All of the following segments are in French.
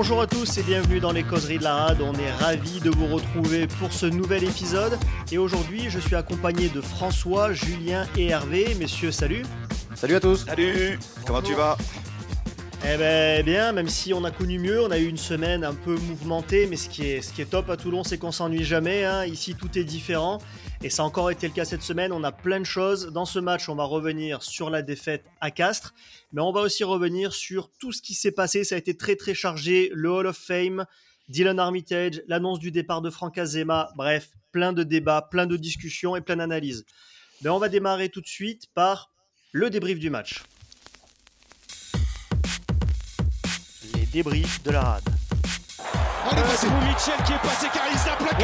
Bonjour à tous et bienvenue dans les causeries de la rade. On est ravis de vous retrouver pour ce nouvel épisode. Et aujourd'hui, je suis accompagné de François, Julien et Hervé. Messieurs, salut. Salut à tous. Salut. Comment tu vas? Eh ben bien, même si on a connu mieux, on a eu une semaine un peu mouvementée, mais ce qui est, ce qui est top à Toulon, c'est qu'on s'ennuie jamais. Hein. Ici, tout est différent. Et ça a encore été le cas cette semaine. On a plein de choses. Dans ce match, on va revenir sur la défaite à Castres, mais on va aussi revenir sur tout ce qui s'est passé. Ça a été très très chargé. Le Hall of Fame, Dylan Armitage, l'annonce du départ de Franck Azema. Bref, plein de débats, plein de discussions et plein d'analyses. Mais on va démarrer tout de suite par le débrief du match. Les débriefs de la rade. Oh, Mitchell qui est passé car il s'est placard.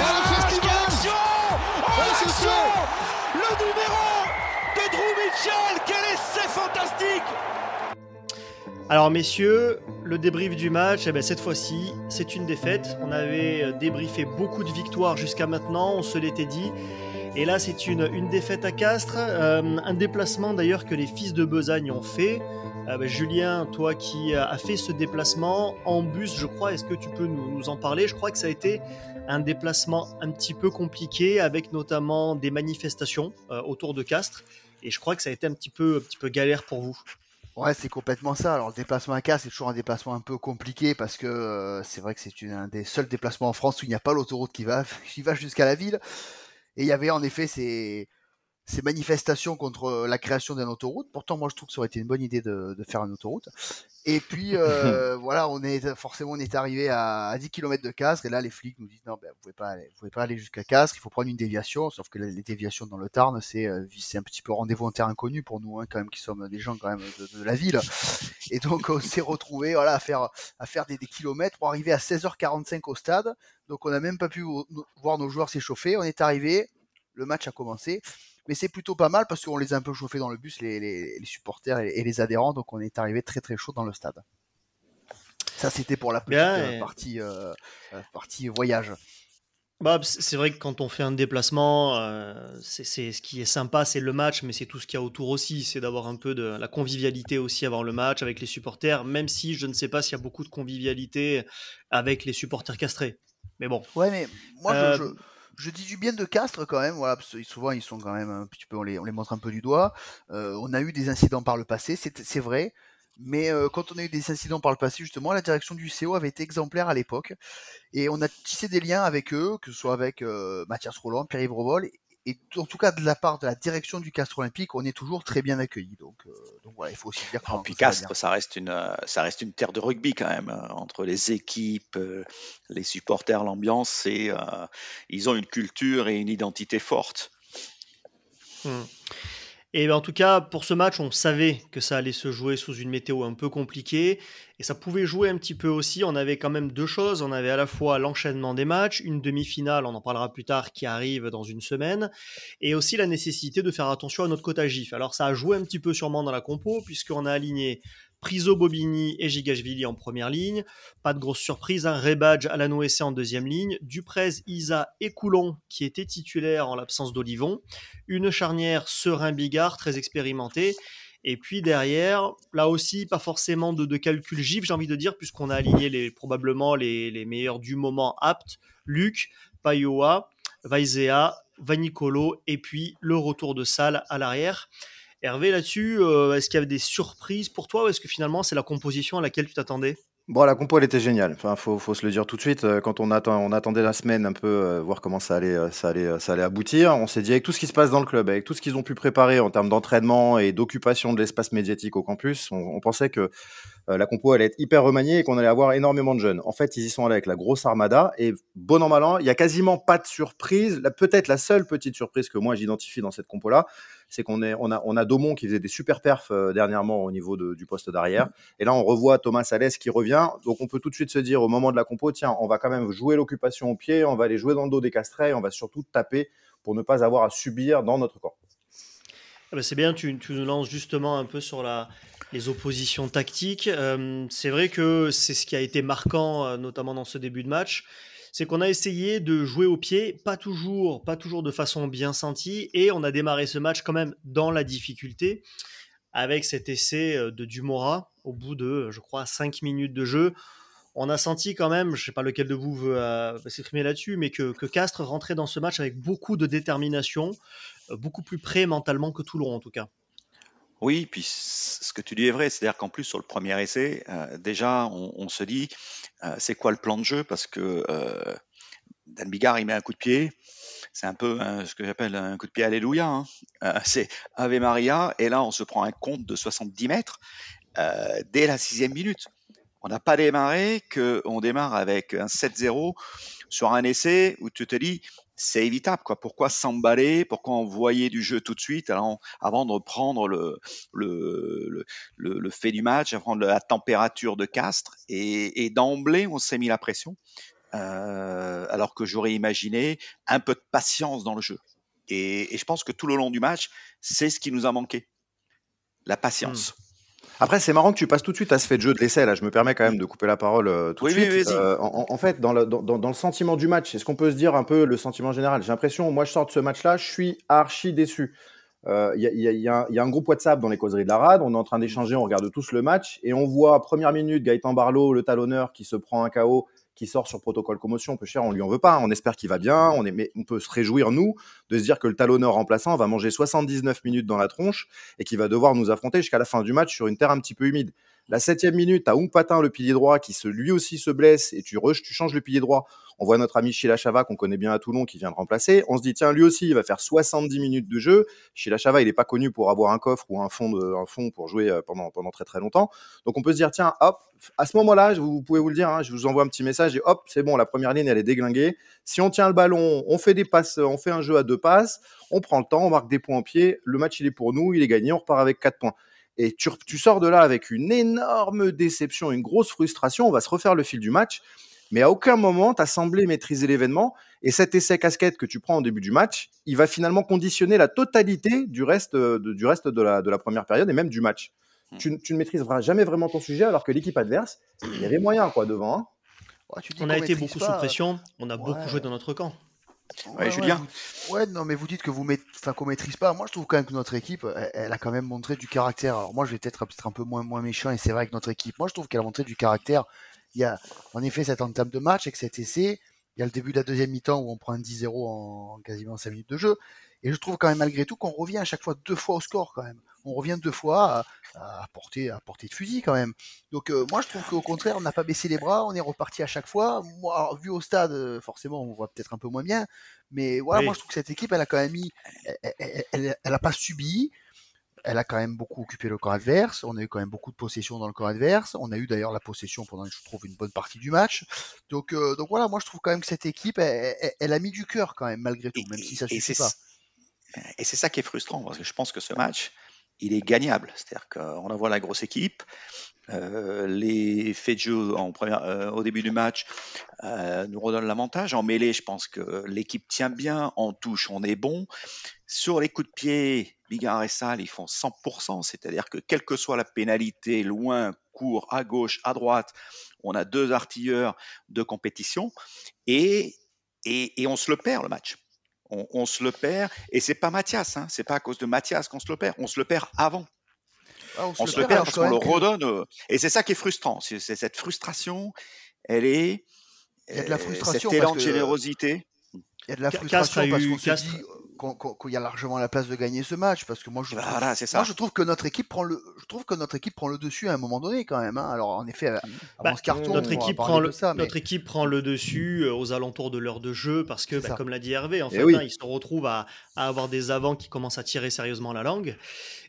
Le numéro de Drew Mitchell Quel essai fantastique alors messieurs, le débrief du match, eh ben, cette fois-ci, c'est une défaite. On avait débriefé beaucoup de victoires jusqu'à maintenant, on se l'était dit. Et là, c'est une, une défaite à Castres, euh, un déplacement d'ailleurs que les fils de Besagne ont fait. Euh, bah, Julien, toi qui as fait ce déplacement en bus, je crois, est-ce que tu peux nous, en parler? Je crois que ça a été un déplacement un petit peu compliqué avec notamment des manifestations euh, autour de Castres. Et je crois que ça a été un petit peu, un petit peu galère pour vous. Ouais, c'est complètement ça. Alors, le déplacement à Castres, c'est toujours un déplacement un peu compliqué parce que c'est vrai que c'est un des seuls déplacements en France où il n'y a pas l'autoroute qui va, qui va jusqu'à la ville. Et il y avait en effet ces, ces manifestations contre euh, la création d'une autoroute. Pourtant, moi, je trouve que ça aurait été une bonne idée de, de faire une autoroute. Et puis, euh, voilà, on est forcément on est arrivé à, à 10 km de Castres, et là, les flics nous disent non, ben, vous pouvez pas aller, vous pouvez pas aller jusqu'à Castres, il faut prendre une déviation. Sauf que les déviations dans le Tarn, c'est euh, c'est un petit peu rendez-vous en terre inconnu pour nous, hein, quand même, qui sommes des gens quand même de, de la ville. Et donc, on s'est retrouvé voilà à faire à faire des, des kilomètres pour arriver à 16h45 au stade. Donc, on n'a même pas pu voir nos joueurs s'échauffer. On est arrivé, le match a commencé mais c'est plutôt pas mal parce qu'on les a un peu chauffés dans le bus, les, supporters et, les adhérents, donc on est arrivé très très chaud dans le stade. Ça, c'était pour la petite euh, partie, euh, euh, partie voyage. Bah, c'est vrai que quand on fait un déplacement, c'est ce qui est sympa, c'est le match, mais c'est tout ce qu'il y a autour aussi. C'est d'avoir un peu de la convivialité aussi avant le match avec les supporters, même si je ne sais pas s'il y a beaucoup de convivialité avec les supporters castrés. Mais bon. Ouais, mais moi, je je dis du bien de Castres quand même, voilà, parce que souvent ils sont quand même un petit peu, on les, on les montre un peu du doigt. Euh, on a eu des incidents par le passé, c'est vrai, mais euh, quand on a eu des incidents par le passé, justement, la direction du CO avait été exemplaire à l'époque, et on a tissé des liens avec eux, que ce soit avec euh, Mathias Roland, Pierre-Yves et en tout cas de la part de la direction du Castres Olympique, on est toujours très bien accueillis. Donc, euh, donc voilà, il faut aussi dire. que puis Castres, ça, reste une, ça reste une terre de rugby quand même euh, entre les équipes, euh, les supporters, l'ambiance. C'est, ils ont une culture et une identité forte. Hmm. Et ben, en tout cas, pour ce match, on savait que ça allait se jouer sous une météo un peu compliquée. Et ça pouvait jouer un petit peu aussi. On avait quand même deux choses. On avait à la fois l'enchaînement des matchs, une demi-finale, on en parlera plus tard, qui arrive dans une semaine, et aussi la nécessité de faire attention à notre quota GIF. Alors ça a joué un petit peu sûrement dans la compo, puisqu'on a aligné Priso Bobigny et Gigashvili en première ligne. Pas de grosse surprise, hein. Rebadge à la en deuxième ligne. Duprez, Isa et Coulon qui étaient titulaires en l'absence d'Olivon. Une charnière Serein-Bigard très expérimentée. Et puis derrière, là aussi, pas forcément de, calcul gif, j'ai envie de dire, puisqu'on a aligné les, probablement les, meilleurs du moment aptes. Luc, Payoa, Vaizea, Vanicolo et puis le retour de Salle à l'arrière. Hervé, là-dessus, euh, est-ce qu'il y avait des surprises pour toi ou est-ce que finalement c'est la composition à laquelle tu t'attendais? Bon, la compo, elle était géniale. Enfin, faut, se le dire tout de suite. Euh, quand on, attend, on attendait la semaine un peu, euh, voir comment ça allait, ça, allait, ça allait aboutir, on s'est dit avec tout ce qui se passe dans le club, avec tout ce qu'ils ont pu préparer en termes d'entraînement et d'occupation de l'espace médiatique au campus, on, pensait que la compo allait être hyper remaniée et qu'on allait avoir énormément de jeunes. En fait, ils y sont allés avec la grosse armada et bon an mal an, il y a quasiment pas de surprise. Peut-être la seule petite surprise que moi j'identifie dans cette compo-là, c'est qu'on on a, on a Daumont qui faisait des super perfs euh, dernièrement au niveau du poste d'arrière. Et là, on revoit Thomas Salès qui revient. Donc, on peut tout de suite se dire au moment de la compo, tiens, on va quand même jouer l'occupation au pied, on va aller jouer dans le dos des castrets, on va surtout taper pour ne pas avoir à subir dans notre corps. Ah bah, c'est bien, tu, nous lances justement un peu sur la, les oppositions tactiques. Euh, c'est vrai que c'est ce qui a été marquant, euh, notamment dans ce début de match c'est qu'on a essayé de jouer au pied, pas toujours, pas toujours de façon bien sentie, et on a démarré ce match quand même dans la difficulté, avec cet essai euh, de Dumora au bout de, je crois, 5 minutes de jeu. on a senti quand même, je sais pas lequel de vous veut s'exprimer là-dessus, mais que, Castres rentrait dans ce match avec beaucoup de détermination, beaucoup plus près mentalement que Toulon en tout cas. Oui, puis ce que tu dis est vrai, c'est-à-dire qu'en plus sur le premier essai, euh, déjà on, se dit c'est quoi le plan de jeu? Parce que Dan Bigard il met un coup de pied, c'est un peu ce que j'appelle un coup de pied alléluia, hein. c'est Ave Maria et là on se prend un compte de 70 mètres dès la sixième minute. On n'a pas démarré qu'on démarre avec un 7-0 sur un essai où tu te dis c'est évitable. Quoi. Pourquoi s'emballer? Pourquoi envoyer du jeu tout de suite avant, de reprendre le, le, le, fait du match, avant la température de Castres Et, d'emblée, on s'est mis la pression. Euh, alors que j'aurais imaginé un peu de patience dans le jeu. Et, je pense que tout le long du match, c'est ce qui nous a manqué. La patience. Hmm. Après, c'est marrant que tu passes tout de suite à ce fait de jeu de l'essai. Là, je me permets quand même de couper la parole euh, tout de suite. Euh, en, fait, dans le, dans, le sentiment du match, est-ce qu'on peut se dire un peu le sentiment général? J'ai l'impression, moi, je sors de ce match-là, je suis archi déçu. Il euh, y, y, a un groupe WhatsApp dans les causeries de la rade. On est en train d'échanger, on regarde tous le match et on voit première minute Gaëtan Barlow, le talonneur, qui se prend un KO qui sort sur protocole commotion, peu cher, on lui en veut pas. On espère qu'il va bien. On on peut se réjouir, nous, de se dire que le talonneur remplaçant va manger 79 minutes dans la tronche et qu'il va devoir nous affronter jusqu'à la fin du match sur une terre un petit peu humide. La septième minute, t'as Patin, le pilier droit, qui se, lui aussi se blesse et tu, tu changes le pilier droit. On voit notre ami Sheila Chava, qu'on connaît bien à Toulon, qui vient de remplacer. On se dit, tiens, lui aussi, il va faire 70 minutes de jeu. Sheila Chava, il n'est pas connu pour avoir un coffre ou un fond, un fond pour jouer euh, pendant, pendant très très longtemps. Donc on peut se dire, tiens, hop, à ce moment-là, vous pouvez vous le dire, hein, je vous envoie un petit message et hop, c'est bon, la première ligne, elle est déglinguée. Si on tient le ballon, on fait des passes, on fait un jeu à deux passes, on prend le temps, on marque des points en pied. Le match, il est pour nous, il est gagné, on repart avec quatre points et tu, tu, sors de là avec une énorme déception, une grosse frustration. On va se refaire le fil du match, mais à aucun moment tu as semblé maîtriser l'événement. Et cet essai casquette que tu prends au début du match, il va finalement conditionner la totalité du reste de, du reste de la, de la première période et même du match. Hmm. Tu, tu, ne maîtriseras jamais vraiment ton sujet, alors que l'équipe adverse, il y avait moyen quoi devant. Hein. on a été beaucoup sous pression, on a beaucoup joué dans notre camp. Ouais, Julien. Ouais, non, mais vous dites que vous enfin, qu'on maîtrise pas. Moi, je trouve quand même que notre équipe, elle, a quand même montré du caractère. Alors moi, je vais peut-être peut un peu moins, moins méchant, et c'est vrai que notre équipe, moi, je trouve qu'elle a montré du caractère. Il y a, en effet, cette entame de match avec cet essai. Il y a le début de la deuxième mi-temps où on prend un 10-0 en quasiment 5 minutes de jeu. Et je trouve quand même malgré tout qu'on revient à chaque fois deux fois au score quand même. On revient deux fois à, à portée, à portée de fusil quand même. Donc euh, moi je trouve qu'au contraire on n'a pas baissé les bras, on est reparti à chaque fois. Moi vu au stade euh, forcément on voit peut-être un peu moins bien, mais voilà moi je trouve que cette équipe elle a quand même mis, elle, elle, a pas subi. Elle a quand même beaucoup occupé le corps adverse. On a eu quand même beaucoup de possession dans le corps adverse. On a eu d'ailleurs la possession pendant, je trouve, une bonne partie du match. Donc, euh, donc voilà, moi je trouve quand même que cette équipe, elle, a mis du cœur quand même malgré tout, même si ça suffit pas. Et c'est ça qui est frustrant, parce que je pense que ce match, il est gagnable. C'est-à-dire qu'on envoie la grosse équipe, euh, les faits de jeu euh, au début du match euh, nous redonnent l'avantage. En mêlée, je pense que l'équipe tient bien. En touche, on est bon. Sur les coups de pied, Bigard et ils font 100%. C'est-à-dire que quelle que soit la pénalité, loin, court, à gauche, à droite, on a deux artilleurs de compétition. Et, et on se le perd, le match on, se le perd. Et c'est pas Mathias, hein, c'est pas à cause de Mathias qu'on se le perd, on se le perd avant. Ah, on, se, le perd, parce qu'on le redonne. Euh, et c'est ça qui est frustrant. C'est cette frustration, elle est. Il y a de la frustration. Cet élan de générosité. Il y a de la frustration parce qu'on se dit qu'il y a largement la place de gagner ce match parce que moi je trouve, Moi, je trouve que notre équipe prend le je trouve que notre équipe prend le dessus à un moment donné quand même hein. alors en effet avant bah, ce carton notre équipe prend le notre équipe prend le dessus euh, aux alentours de l'heure de jeu parce que bah, comme l'a dit Hervé en eh fait hein, ils se retrouvent à, avoir des avants qui commencent à tirer sérieusement la langue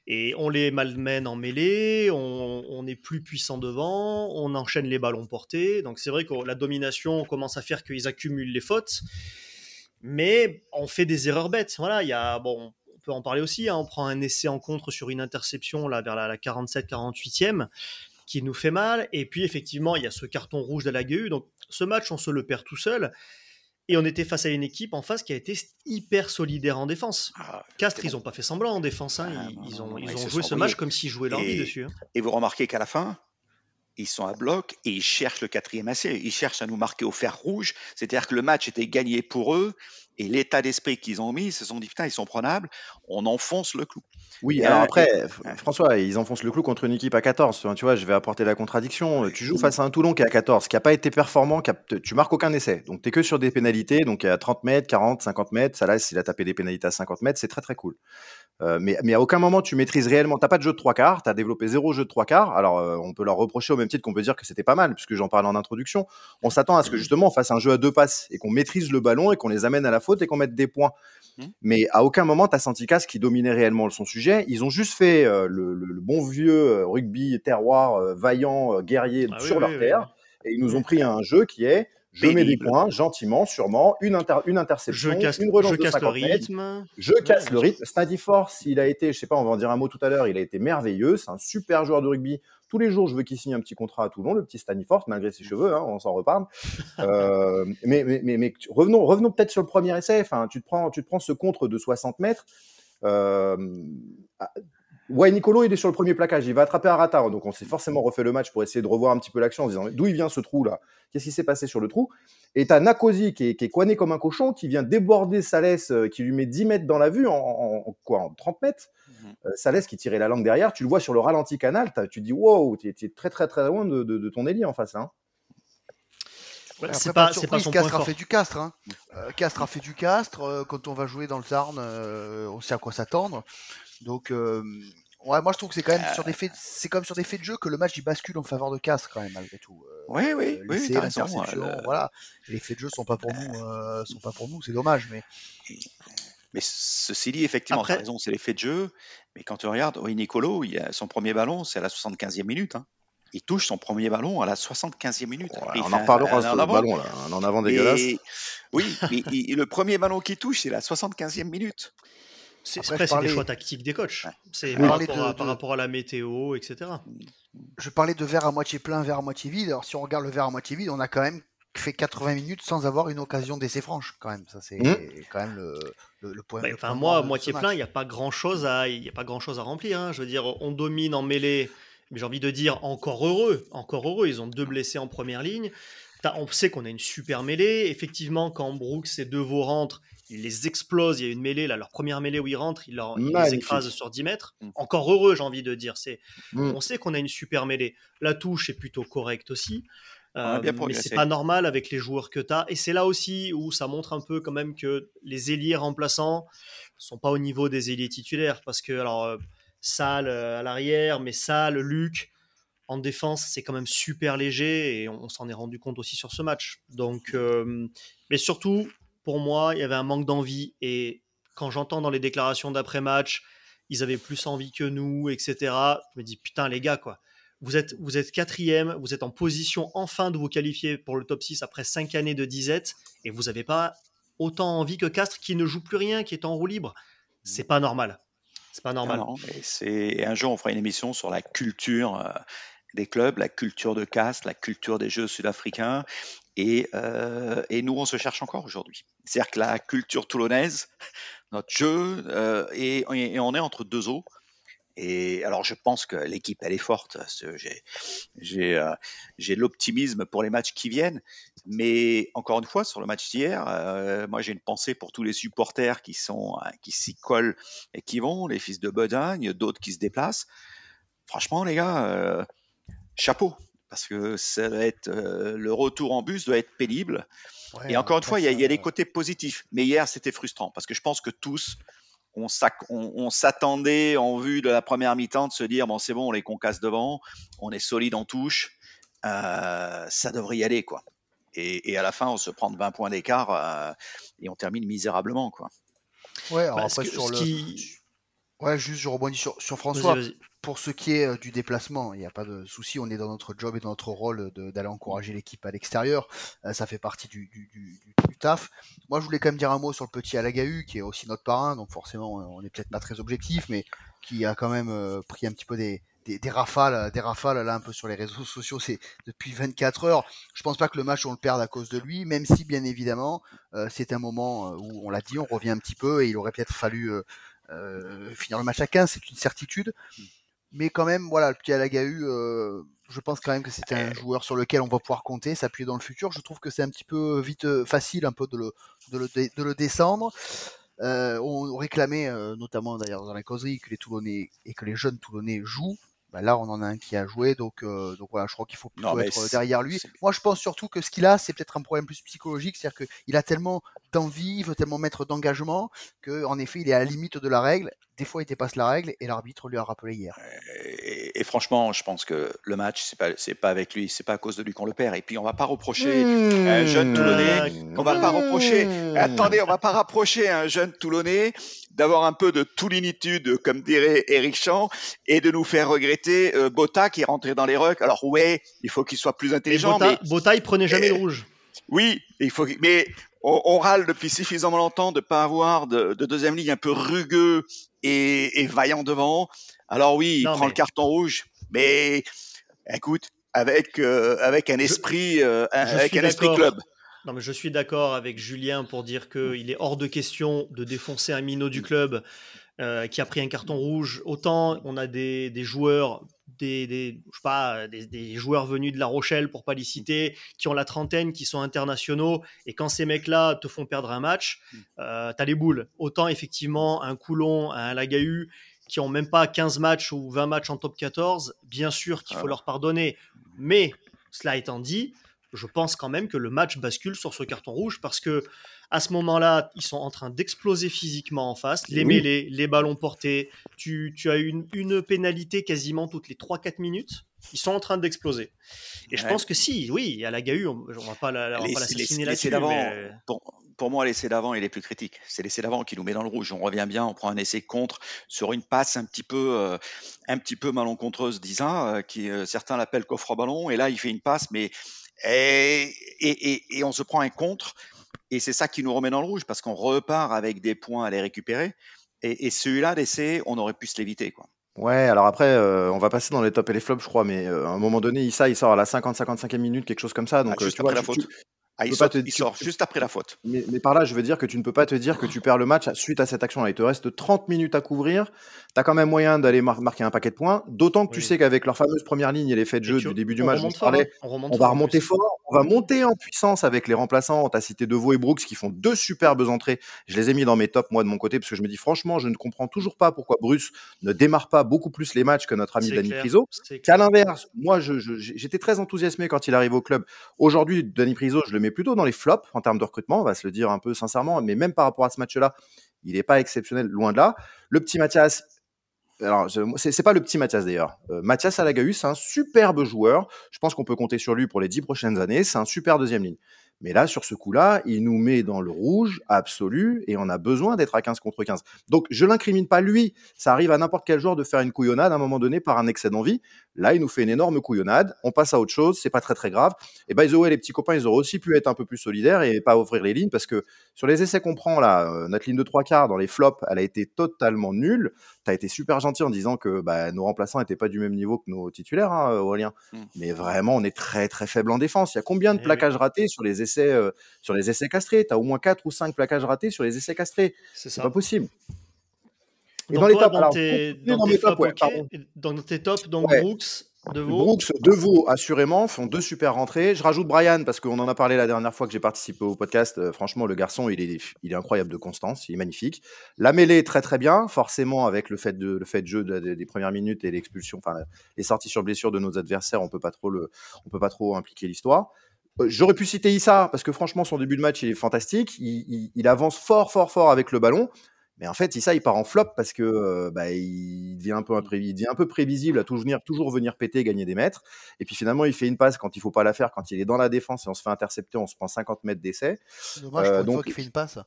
et on les malmène en mêlée, on, on, est plus puissant devant, on enchaîne les ballons portés. Donc c'est vrai que la domination commence à faire qu'ils accumulent les fautes mais on fait des erreurs bêtes. Voilà, il y a, bon, on peut en parler aussi. Hein. on prend un essai en contre sur une interception là vers la, 47-48e qui nous fait mal. Et puis effectivement, il y a ce carton rouge de la GU. Donc ce match, on se le perd tout seul. Et on était face à une équipe en face qui a été hyper solidaire en défense. Ah, Castres, ils n'ont pas fait semblant en défense. Hein. Ah, ils, ont, ils ont joué ce match comme s'ils jouaient leur vie dessus. Hein. Et vous remarquez qu'à la fin, ils sont à bloc et ils cherchent le quatrième essai. Ils cherchent à nous marquer au fer rouge. C'est-à-dire que le match était gagné pour eux et l'état d'esprit qu'ils ont mis, ils se sont dit putain, ils sont prenables, on enfonce le clou. Oui, alors après, François, ils enfoncent le clou contre une équipe à 14. Tu vois, je vais apporter la contradiction. Tu joues face à un Toulon qui est à 14, qui n'a pas été performant, qui a, tu marques aucun essai. Donc, tu es que sur des pénalités. Donc, à 30 mètres, 40, 50 mètres. Ça, là, s'il a tapé des pénalités à 50 mètres, c'est très, très cool. Euh, mais, mais à aucun moment tu maîtrises réellement. T'as pas de jeu de trois quarts, tu as développé zéro jeu de trois quarts. Alors euh, on peut leur reprocher au même titre qu'on peut dire que c'était pas mal, puisque j'en parlais en introduction. On s'attend à ce que justement on fasse un jeu à deux passes et qu'on maîtrise le ballon et qu'on les amène à la faute et qu'on mette des points. Mmh. Mais à aucun moment tu as senti Casse qui dominait réellement son sujet. Ils ont juste fait euh, le, bon vieux rugby terroir, vaillant, guerrier ah sur leur terre. Et ils nous ont pris un jeu qui est je mets des points gentiment, sûrement, une, une interception, je casse, une relance je casse le rythme. Je casse le rythme. Stady Force, il a été, je sais pas, on va en dire un mot tout à l'heure, il a été merveilleux. C'est un super joueur de rugby. Tous les jours, je veux qu'il signe un petit contrat à Toulon, le petit Stady Force, malgré ses cheveux, hein, on s'en reparle. euh, mais, mais, mais, mais, revenons, revenons peut-être sur le premier essai. Enfin, tu te prends, tu te prends ce contre de 60 mètres. Euh, Ouais, Nicolo, il est sur le premier plaquage. Il va attraper Arata. Donc, on s'est forcément refait le match pour essayer de revoir un petit peu l'action en se disant d'où il vient ce trou-là Qu'est-ce qui s'est passé sur le trou? Et tu as Nakosi qui est, qui coiné comme un cochon, qui vient déborder Salès, euh, qui lui met 10 mètres dans la vue, en, quoi, en 30 mètres. Mhm. Euh, Salès qui tirait la langue derrière. Tu le vois sur le ralenti canal. Tu te dis wow, tu es, très, très, très loin de, ton Élie en face. Hein. c'est pas, c'est pas son Castres a fait du Castre. Hein. Euh, Castres a fait du Castre. quand on va jouer dans le Tarn, on sait à quoi s'attendre. Donc, euh, ouais, moi je trouve que c'est quand même sur des faits, c'est comme sur des faits de jeu que le match il bascule en faveur de Castres quand même malgré tout. Euh, oui, oui, oui, voilà. les faits de jeu sont pas pour nous, euh, sont pas pour nous, c'est dommage, mais. Mais ceci dit, effectivement, tu as raison, c'est l'effet de jeu. Mais quand tu regardes, oui, Nicolo, il a son premier ballon, c'est à la 75e minute. Hein. Il touche son premier ballon à la 75e minute. on en reparlera de ce ballon, là, un en avant dégueulasse. oui, mais le premier ballon qu'il touche, c'est la 75e minute. C'est presque des choix tactiques des coachs. C'est par, rapport à la météo, etc. Je parlais de verre à moitié plein, verre à moitié vide. Alors si on regarde le verre à moitié vide, on a quand même fait 80 minutes sans avoir une occasion d'essai franche quand même ça c'est mmh. quand même le, point bah, enfin moi moitié plein il n'y a pas grand chose à il y a pas grand chose à remplir hein. je veux dire on domine en mêlée mais j'ai envie de dire encore heureux encore heureux ils ont deux blessés en première ligne on sait qu'on a une super mêlée effectivement quand Brooks et Deveau rentrent il les explose. Il y a une mêlée, là, leur première mêlée où ils rentrent, il, les écrase sur 10 mètres. Mm. Encore heureux, j'ai envie de dire. C'est, mm. On sait qu'on a une super mêlée. La touche est plutôt correcte aussi. Euh, mais c'est pas normal avec les joueurs que tu as. Et c'est là aussi où ça montre un peu quand même que les ailiers remplaçants sont pas au niveau des ailiers titulaires. Parce que, alors, euh, Salle euh, à l'arrière, mais Salle, Luc, en défense, c'est quand même super léger et on, s'en est rendu compte aussi sur ce match. Donc, mais surtout, pour moi, il y avait un manque d'envie. Et quand j'entends dans les déclarations d'après-match, ils avaient plus envie que nous, etc. Je me dis, putain, les gars, quoi. Vous êtes, vous êtes quatrième, vous êtes en position enfin de vous qualifier pour le top 6 après cinq années de disette, et vous n'avez pas autant envie que Castres qui ne joue plus rien, qui est en roue libre. C'est pas normal. C'est pas normal. c'est un jour on fera une émission sur la culture euh, des clubs, la culture de Castres, la culture des jeux sud-africains, euh, et, nous, on se cherche encore aujourd'hui. C'est-à-dire que la culture toulonnaise, notre jeu, euh, et, on est entre deux eaux. Et alors, je pense que l'équipe, elle est forte. J'ai euh, l'optimisme pour les matchs qui viennent. Mais encore une fois, sur le match d'hier, moi, j'ai une pensée pour tous les supporters qui sont qui s'y collent et qui vont, les fils de Bedagne, d'autres qui se déplacent. Franchement, les gars, chapeau parce que ça va être euh, le retour en bus doit être pénible. et encore une fois, il y, a des côtés positifs. Mais hier, c'était frustrant parce que je pense que tous, on, s'attendait en vue de la première mi-temps de se dire bon, c'est bon, on les concasse devant, on est solide en touche, euh, ça devrait y aller quoi. Et, à la fin, on se prend 20 points d'écart euh, et on termine misérablement quoi. Ouais, alors après sur le. Ouais, juste je rebondis sur, sur François pour ce qui est du déplacement, il n'y a pas de souci, on est dans notre job et dans notre rôle d'aller encourager l'équipe à l'extérieur. ça fait partie du, taf. Moi, je voulais quand même dire un mot sur le petit Alagahu, qui est aussi notre parrain, donc forcément, on n'est peut-être pas très objectif, mais qui a quand même pris un petit peu des, rafales, des rafales là un peu sur les réseaux sociaux. C'est depuis 24 heures. Je pense pas que le match on le perde à cause de lui, même si bien évidemment c'est un moment où on l'a dit, on revient un petit peu et il aurait peut-être fallu finir le match à 15, c'est une certitude mais quand même, voilà, le petit Alagahu, euh, je pense quand même que c'était un joueur sur lequel on va pouvoir compter, s'appuyer dans le futur. Je trouve que c'est un petit peu vite facile un peu de le, de le, de le descendre. Euh, on réclamait notamment d'ailleurs dans la causerie que les Toulonnais et que les jeunes Toulonnais jouent. Bah, là, on en a un qui a joué, donc, donc voilà, je crois qu'il faut plutôt être derrière lui. Moi, je pense surtout que ce qu'il a, c'est peut-être un problème plus psychologique, c'est-à-dire qu'il a tellement d'envie, il veut tellement mettre d'engagement, qu'en effet, il est à la limite de la règle. Des fois, il dépasse la règle et l'arbitre lui a rappelé hier. Et, franchement, je pense que le match, c'est pas, c'est pas avec lui, c'est pas à cause de lui qu'on le perd. Et puis, on va pas reprocher un mmh. jeune Toulonnais, on va pas reprocher, mmh. attendez, on va pas rapprocher un jeune Toulonnais d'avoir un peu de toulinitude, comme dirait Eric Champ, et de nous faire regretter euh, Botta qui est rentré dans les rucks. Alors, ouais, il faut qu'il soit plus intelligent. Botta, mais... Botta, il prenait jamais le rouge. Oui, il faut, mais on, râle depuis suffisamment longtemps de pas avoir de, deuxième ligne un peu rugueux et, vaillant devant. Alors oui, il prend le carton rouge, mais écoute, avec euh, avec un esprit, euh, avec un esprit club. Non, mais je suis d'accord avec Julien pour dire qu'il est hors de question de défoncer un minot du club euh, qui a pris un carton rouge. Autant on a des, des joueurs des, pas, des, joueurs venus de La Rochelle, pour pas les citer, qui ont la trentaine, qui sont internationaux, et quand ces mecs-là te font perdre un match, mm. euh, t'as les boules. Autant effectivement un Coulon, un Lagahu, qui ont même pas 15 matchs ou 20 matchs en top 14, bien sûr qu'il faut leur pardonner. Mais, cela étant dit, je pense quand même que le match bascule sur ce carton rouge parce que à ce moment-là, ils sont en train d'exploser physiquement en face. Les mêlées, les ballons portés. Tu, as une, une pénalité quasiment toutes les 3-4 minutes. Ils sont en train d'exploser. Et je pense que si, oui, à la GAU, on ne va pas l'assassiner là-dessus. Mais... Pour, pour, moi, l'essai d'avant, il est plus critique. C'est l'essai d'avant qui nous met dans le rouge. On revient bien, on prend un essai contre sur une passe un petit peu, euh, un petit peu malencontreuse d'Isa, euh, qui euh, certains l'appellent coffre ballon. Et là, il fait une passe, mais et, et, et, on se prend un contre et c'est ça qui nous remet dans le rouge parce qu'on repart avec des points à les récupérer. Et, celui-là, d'essai, on aurait pu se l'éviter. Quoi. Ouais, alors après, euh, on va passer dans les tops et les flops, je crois, mais euh, à un moment donné, Issa, il sort à la 50-55e minute, quelque chose comme ça. Donc, ah, juste euh, la faute. Ah, il, sort, juste après la faute. Mais, par là, je veux dire que tu ne peux pas te dire que tu perds le match suite à cette action-là. Il te reste 30 minutes à couvrir. Tu as quand même moyen d'aller marquer un paquet de points. D'autant que tu sais qu'avec leur fameuse première ligne et l'effet de jeu du début du match, on, on, va remonter fort. On va monter en puissance avec les remplaçants. On t'a cité Deveau et Brooks qui font deux superbes entrées. Je les ai mis dans mes tops, moi, de mon côté, parce que je me dis, franchement, je ne comprends toujours pas pourquoi Bruce ne démarre pas beaucoup plus les matchs que notre ami Danny Priso. Qu'à l'inverse, moi, j'étais très enthousiasmé quand il arrive au club. Aujourd'hui, Danny Priso, je le mets plutôt dans les flops en termes de recrutement, on va se le dire un peu sincèrement, mais même par rapport à ce match-là, il n'est pas exceptionnel, loin de là. Le petit Mathias, alors c'est pas le petit Mathias d'ailleurs. Euh, Mathias Alagaus, c'est un superbe joueur. Je pense qu'on peut compter sur lui pour les dix prochaines années. C'est un super deuxième ligne. Mais là, sur ce coup-là, il nous met dans le rouge absolu et on a besoin d'être à 15 contre 15. Donc, je l'incrimine pas lui. Ça arrive à n'importe quel joueur de faire une couillonnade à un moment donné par un excès d'envie. Là, il nous fait une énorme couillonnade. On passe à autre chose. C'est pas très très grave. Et by the way, les petits copains, ils auraient aussi pu être un peu plus solidaires et pas ouvrir les lignes parce que sur les essais qu'on prend là, euh, notre ligne de trois quarts dans les flops, elle a été totalement nulle. Tu as été super gentil en disant que bah, nos remplaçants n'étaient pas du même niveau que nos titulaires, hein, Aurélien. Mmh. Mais vraiment, on est très très faible en défense. Il y a combien de eh plaquages ratés sur les essais euh, sur les essais castrés Tu as au moins 4 ou 5 plaquages ratés sur les essais castrés. C'est pas possible. Et dans, les tops, dans, tes, dans, tes tops, dans tes tops, donc Brooks, Deveau. Brooks, Deveau, assurément, font deux super rentrées. Je rajoute Brian parce qu'on en a parlé la dernière fois que j'ai participé au podcast. Euh, franchement, le garçon, il est, il est incroyable de constance, il est magnifique. La mêlée très très bien, forcément avec le fait de, le fait de jeu des premières minutes et l'expulsion, enfin les sorties sur blessure de nos adversaires, on peut pas trop le, on peut pas trop impliquer l'histoire. Euh, j'aurais pu citer Issa parce que franchement son début de match il est fantastique. Il, il avance fort fort fort avec le ballon. Mais en fait, ça, il part en flop parce que euh, bah, il devient un peu il devient un peu prévisible à toujours venir, toujours venir péter, gagner des mètres. Et puis finalement, il fait une passe quand il faut pas la faire, quand il est dans la défense et on se fait intercepter, on se prend 50 mètres d'essai. Dommage euh, donc il fait une passe.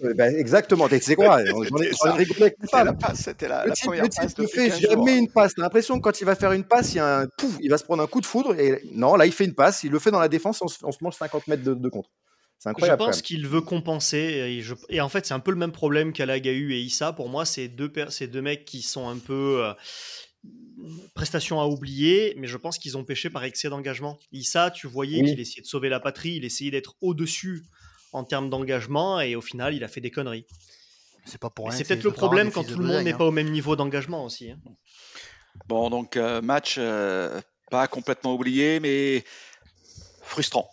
Bah, exactement, tu sais quoi? J'en ai, rigolé avec la passe, c'était la, la première passe. Il fait jamais une passe. T'as l'impression que quand il va faire une passe, il, y a un, pouf, il va se prendre un coup de foudre. Et non, là, il fait une passe, il le fait dans la défense, on se, on se mange 50 mètres de, de contre. Je pense qu'il veut compenser. Et, en fait, c'est un peu le même problème qu'Alagahu et Issa. Pour moi, c'est deux, deux mecs qui sont un peu. Euh, prestations à oublier, mais je pense qu'ils ont pêché par excès d'engagement. Issa, tu voyais qu'il essayait de sauver la patrie, il essayait d'être au-dessus en termes d'engagement, et au final, il a fait des conneries. C'est pas pour C'est peut-être le problème quand tout le monde n'est pas au même niveau d'engagement aussi. Hein. Bon, donc euh, match euh, Pas complètement oublié, mais frustrant.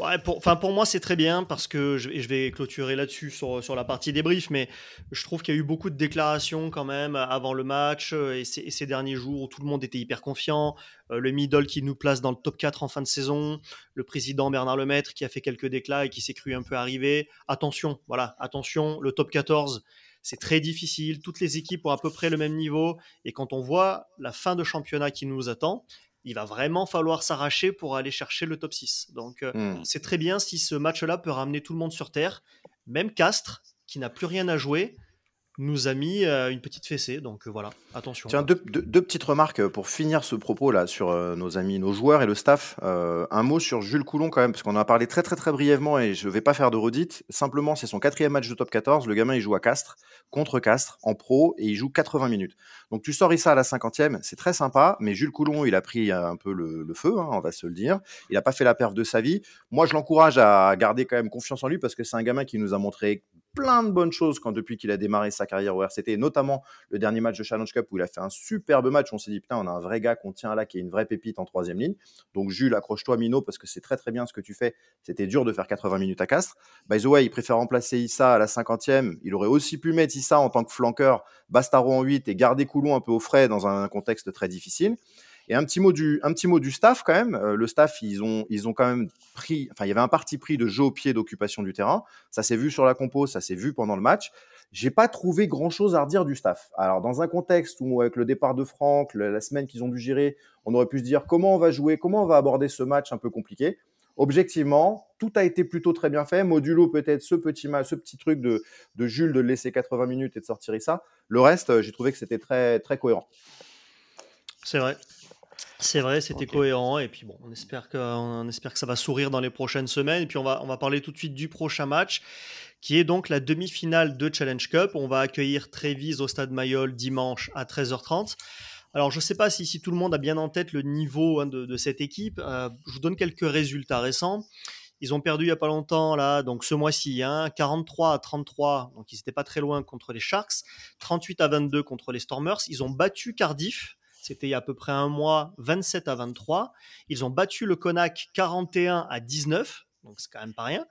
Ouais, pour, moi c'est très bien parce que je, vais clôturer là-dessus sur, la partie débrief, mais je trouve qu'il y a eu beaucoup de déclarations quand même avant le match euh, et ces, ces derniers jours où tout le monde était hyper confiant. Euh, le middle qui nous place dans le top 4 en fin de saison, le président Bernard Lemaître qui a fait quelques déclats et qui s'est cru un peu arrivé. Attention, voilà, attention, le top 14 c'est très difficile, toutes les équipes ont à peu près le même niveau et quand on voit la fin de championnat qui nous attend, il va vraiment falloir s'arracher pour aller chercher le top 6. Donc euh, Hmm. c'est très bien si ce match-là peut ramener tout le monde sur Terre. Même Castres, qui n'a plus rien à jouer, nous a mis euh, une petite fessée. Donc euh, voilà, attention. Tiens, deux, deux- deux petites remarques pour finir ce propos là sur euh, nos amis, nos joueurs et le staff. Euh, un mot sur Jules Coulon quand même, parce qu'on en a parlé très très très brièvement et je ne vais pas faire de redite. Simplement, c'est son quatrième match de top 14. Le gamin, il joue à Castres, contre Castres, en pro, et il joue 80 minutes. Donc tu sors ça à la cinquantième, c'est très sympa, mais Jules Coulon, il a pris un peu le, le feu, hein, on va se le dire. Il n'a pas fait la perf de sa vie. Moi, je l'encourage à garder quand même confiance en lui, parce que c'est un gamin qui nous a montré plein de bonnes choses quand depuis qu'il a démarré sa carrière au RCT, notamment le dernier match de Challenge Cup où il a fait un superbe match. On s'est dit, putain, on a un vrai gars qu'on tient là, qui est une vraie pépite en troisième ligne. Donc, Jules, accroche-toi, Mino, parce que c'est très très bien ce que tu fais. C'était dur de faire 80 minutes à Castres. By the way, il préfère remplacer Issa à la 50e. Il aurait aussi pu mettre Issa en tant que flanqueur, Bastaro en 8 et garder Coulon un peu au frais dans un contexte très difficile. Et un petit mot du, un petit mot du staff quand même. Euh, le staff, ils ont, ils ont quand même pris, enfin, il y avait un parti pris de jeu au pied d'occupation du terrain. Ça s'est vu sur la compo, ça s'est vu pendant le match. J'ai pas trouvé grand chose à redire du staff. Alors, dans un contexte où, avec le départ de Franck, la, semaine qu'ils ont dû gérer, on aurait pu se dire comment on va jouer, comment on va aborder ce match un peu compliqué. Objectivement, tout a été plutôt très bien fait. Modulo peut-être ce petit, ce petit truc de, de Jules de laisser 80 minutes et de sortir ça. Le reste, euh, j'ai trouvé que c'était très, très cohérent. C'est vrai. C'est vrai, c'était cohérent. Et puis bon, on espère, que, on espère que ça va sourire dans les prochaines semaines. Et puis on va, on va parler tout de suite du prochain match, qui est donc la demi-finale de Challenge Cup. On va accueillir Trévise au stade Mayol dimanche à 13h30. Alors je ne sais pas si, si tout le monde a bien en tête le niveau hein, de, de cette équipe. Euh, je vous donne quelques résultats récents. Ils ont perdu il n'y a pas longtemps, là, donc ce mois-ci, hein, 43 à 33, donc ils n'étaient pas très loin contre les Sharks, 38 à 22 contre les Stormers. Ils ont battu Cardiff, c'était il y a à peu près un mois, 27 à 23. Ils ont battu le Connacht 41 à 19, donc c'est quand même pas rien.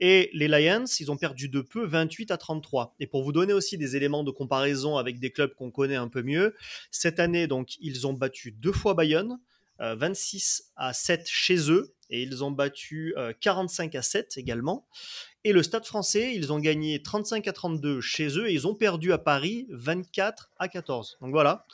Et les Lions, ils ont perdu de peu 28 à 33. Et pour vous donner aussi des éléments de comparaison avec des clubs qu'on connaît un peu mieux, cette année, donc, ils ont battu deux fois Bayonne, euh, 26 à 7 chez eux, et ils ont battu euh, 45 à 7 également. Et le Stade français, ils ont gagné 35 à 32 chez eux, et ils ont perdu à Paris 24 à 14. Donc voilà.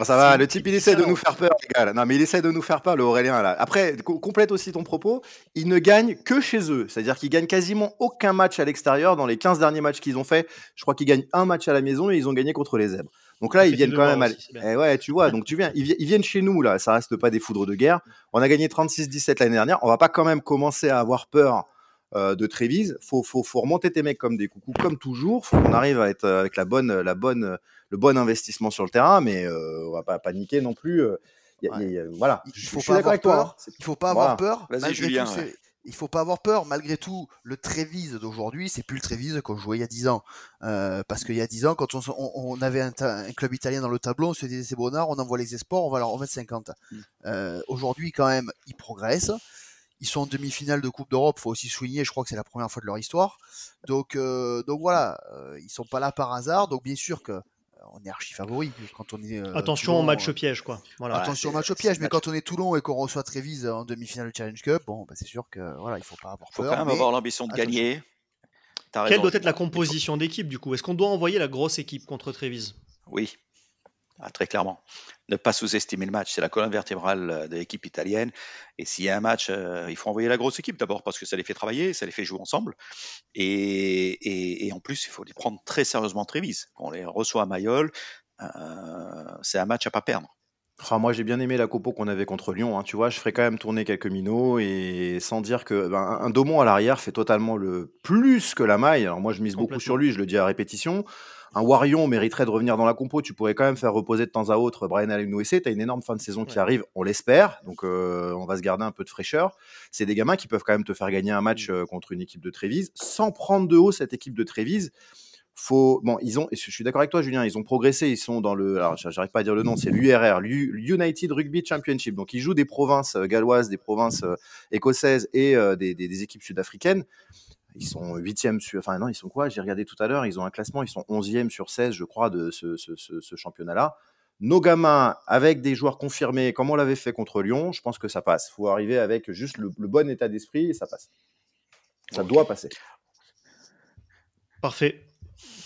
Ah, ça va, le type, il essaie de nous faire peur, les gars. Non, mais il essaie de nous faire peur, le Aurélien, là. Après, co- complète aussi ton propos. Ils ne gagnent que chez eux. C'est-à-dire qu'ils gagnent quasiment aucun match à l'extérieur. Dans les 15 derniers matchs qu'ils ont fait, je crois qu'ils gagnent un match à la maison et ils ont gagné contre les Zèbres. Donc là, ils viennent quand même à... aussi. Eh ouais, tu vois, donc tu viens, ils, vi- ils viennent chez nous, là. Ça reste pas des foudres de guerre. On a gagné 36-17 l'année dernière. On va pas quand même commencer à avoir peur euh, de Trévise. Faut, faut, faut remonter tes mecs comme des coucous, comme toujours. Faut qu'on arrive à être euh, avec la bonne, la bonne, euh, le bon investissement sur le terrain, mais euh, on va pas paniquer non plus. euh, y a- y a- voilà. Il Je- faut je suis pas d'accord avoir avec toi. peur. Il faut pas Voilà. avoir peur. Vas-y, malgré Julien, tout, ouais. Il faut pas avoir peur. Malgré tout, le Trévise d'aujourd'hui, c'est plus le Trévise qu'on jouait il y a 10 ans. Euh, parce qu'il y a 10 ans, quand on, se- on- on avait un, club italien dans le tableau, on se disait c'est Bonnard, on envoie les espoirs, on va leur remettre 50. Mm. Euh, Aujourd'hui, quand même, ils progressent. Ils sont en demi-finale de Coupe d'Europe, faut aussi souligner, je crois que c'est la première fois de leur histoire. Donc, euh, donc voilà, euh, ils sont pas là par hasard. Donc bien sûr que on est archi favori quand on est. euh, Attention Toulon, au match euh, piège, quoi. Voilà. Attention au match au piège, mais match. quand on est Toulon et qu'on reçoit Trévise en demi-finale du Challenge Cup, bon, bah, c'est sûr que voilà, il faut pas avoir Il faut peur. quand même avoir l'ambition de attention. gagner. Quelle doit être la composition d'équipe, du coup? Est-ce qu'on doit envoyer la grosse équipe contre Trévise? Oui, Ah, très clairement. Ne pas sous-estimer le match. C'est la colonne vertébrale euh, de l'équipe italienne. Et s'il y a un match, euh, il faut envoyer la grosse équipe d'abord parce que ça les fait travailler, ça les fait jouer ensemble. Et, et- et en plus, il faut les prendre très sérieusement très vite. Quand on les reçoit à Mayol, euh, c'est un match à pas perdre. Ah, moi, j'ai bien aimé la compo qu'on avait contre Lyon. hein. Tu vois, je ferai quand même tourner quelques minots et sans dire que ben, un Daumont à l'arrière fait totalement le plus que la maille. Alors moi, je mise beaucoup sur lui, je le dis à répétition. Un Warion mériterait de revenir dans la compo. Tu pourrais quand même faire reposer de temps à autre Brian Allen-Nouessé. Tu as une énorme fin de saison qui Ouais. arrive, on l'espère. Donc, euh, on va se garder un peu de fraîcheur. C'est des gamins qui peuvent quand même te faire gagner un match Mm. euh, contre une équipe de Trévise sans prendre de haut cette équipe de Trévise. faut bon ils ont je suis d'accord avec toi Julien ils ont progressé ils sont dans le alors j'arrive pas à dire le nom c'est l'URR United Rugby Championship donc ils jouent des provinces euh, galloises des provinces euh, écossaises et des, des, équipes sud-africaines ils sont huitièmes sur enfin non ils sont quoi? J'ai regardé tout à l'heure ils ont un classement ils sont onzièmes sur 16 je crois de ce, ce, ce, championnat là nos gamins avec des joueurs confirmés comme on l'avait fait contre Lyon je pense que ça passe faut arriver avec juste le, bon état d'esprit et ça passe ça doit passer Parfait.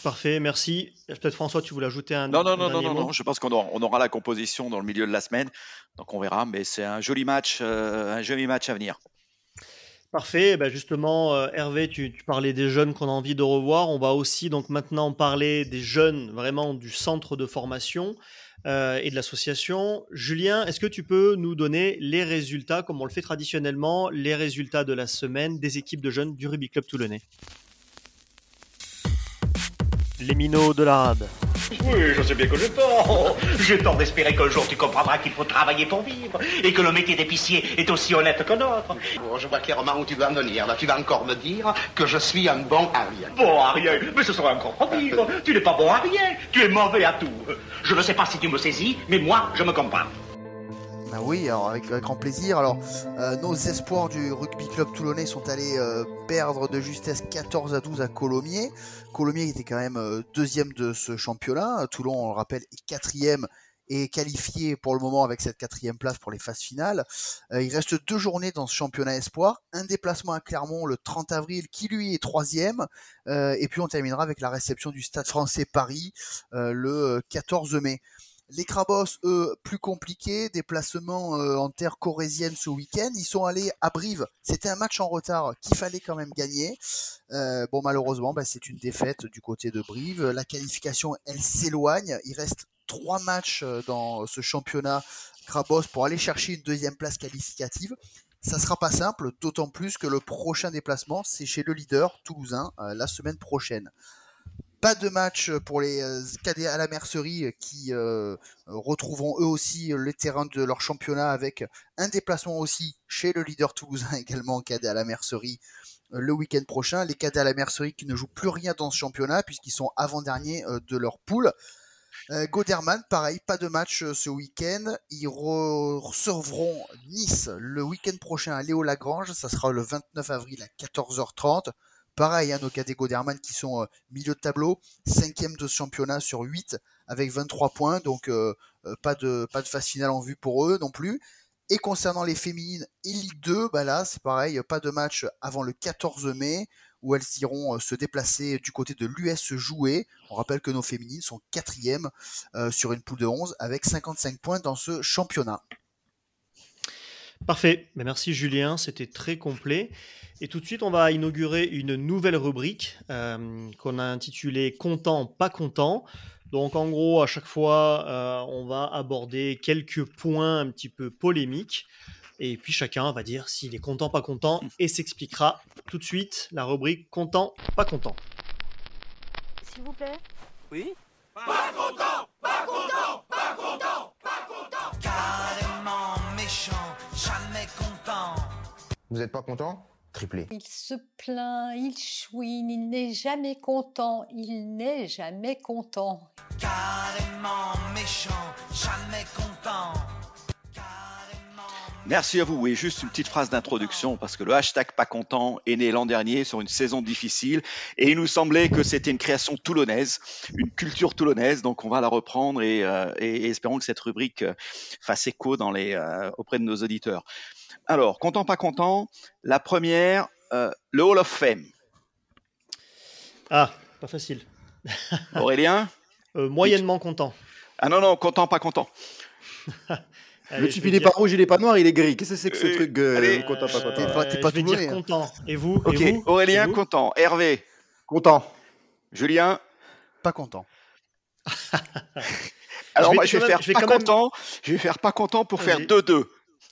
Parfait, merci. Peut-être François, tu voulais ajouter un. Non, non, non, non, non, non, Je pense qu'on aura, on aura, la composition dans le milieu de la semaine, donc on verra. Mais c'est un joli match, euh, un joli match à venir. Parfait. Ben justement, euh, Hervé, tu, parlais des jeunes qu'on a envie de revoir. On va aussi donc maintenant parler des jeunes vraiment du centre de formation euh, et de l'association. Julien, est-ce que tu peux nous donner les résultats, comme on le fait traditionnellement, les résultats de la semaine des équipes de jeunes du Rugby Club Toulonnais? Les minots de la rade. Oui, je sais bien que j'ai tort. J'ai tort d'espérer qu'un jour tu comprendras qu'il faut travailler pour vivre et que le métier d'épicier est aussi honnête que notre. Bon, je vois clairement où tu vas en venir. Là, tu vas encore me dire que je suis un bon à rien. Bon à rien Mais ce sera encore pire. tu n'es pas bon à rien. Tu es mauvais à tout. Je ne sais pas si tu me saisis, mais moi, je me comprends. Ah oui, avec, grand plaisir. Alors, euh, nos espoirs du rugby club toulonnais sont allés euh, perdre de justesse 14 à 12 à Colomiers. Colomiers était quand même euh, deuxième de ce championnat. Toulon, on le rappelle, est quatrième et qualifié pour le moment avec cette quatrième place pour les phases finales. il reste deux journées dans ce championnat espoir. Un déplacement à Clermont le 30 avril qui lui est troisième. et puis on terminera avec la réception du Stade français Paris le 14 mai. Les Crabos, eux, plus compliqués, déplacement euh, en terre corésienne ce week-end. Ils sont allés à Brive. C'était un match en retard qu'il fallait quand même gagner. Euh, bon, malheureusement, bah, c'est une défaite du côté de Brive. La qualification, elle s'éloigne. Il reste trois matchs euh, dans ce championnat Crabos pour aller chercher une deuxième place qualificative. Ça sera pas simple, d'autant plus que le prochain déplacement, c'est chez le leader toulousain la semaine prochaine. Pas de match pour les euh, cadets à la mercerie qui euh, retrouveront eux aussi le terrain de leur championnat avec un déplacement aussi chez le leader toulousain également cadet à la mercerie euh, le week-end prochain. Les cadets à la mercerie qui ne jouent plus rien dans ce championnat puisqu'ils sont avant-derniers de leur poule. Goderman, pareil, pas de match ce week-end. Ils recevront Nice le week-end prochain à Léo Lagrange. Ça sera le 29 avril à 14h30. Pareil, hein, nos cadets Goderman qui sont euh, milieu de tableau, cinquième de ce championnat sur 8 avec 23 points, donc euh, euh, pas, de, phase finale en vue pour eux non plus. Et concernant les féminines et Ligue 2, bah là c'est pareil, pas de match avant le 14 mai où elles iront se déplacer du côté de l'US jouer. On rappelle que nos féminines sont quatrièmes sur une poule de 11 avec 55 points dans ce championnat. Parfait, ben, merci Julien, c'était très complet. Et tout de suite, on va inaugurer une nouvelle rubrique euh, qu'on a intitulée Content, pas content. Donc en gros, à chaque fois, euh, on va aborder quelques points un petit peu polémiques. Et puis chacun va dire s'il est content, pas content, et s'expliquera tout de suite la rubrique Content, pas content. S'il vous plaît Oui Pas content, pas content, pas content, Vous n'êtes pas content? Triplé. Il se plaint, il chouine, il n'est jamais content, il n'est jamais content. Carrément méchant, jamais content. Merci à vous. Et juste une petite phrase d'introduction, parce que le hashtag pas content est né l'an dernier sur une saison difficile, et il nous semblait que c'était une création toulonnaise, une culture toulonnaise, donc on va la reprendre et, euh, espérons que cette rubrique euh, fasse écho dans les, euh, auprès de nos auditeurs. Alors, content, pas content. La première, euh, le Hall of Fame. Ah, pas facile. Aurélien euh, Moyennement content. Ah non, non, content, pas content. le type, il est pas rouge, il est pas noir, il est gris. Qu'est-ce que c'est que ce euh, truc content, pas content T'es pas, tout dire content. Et vous, Ok, Aurélien, content. Hervé Content. Julien Pas content. Alors, je moi, je vais, faire pas content. Je vais faire pas content pour faire 2-2.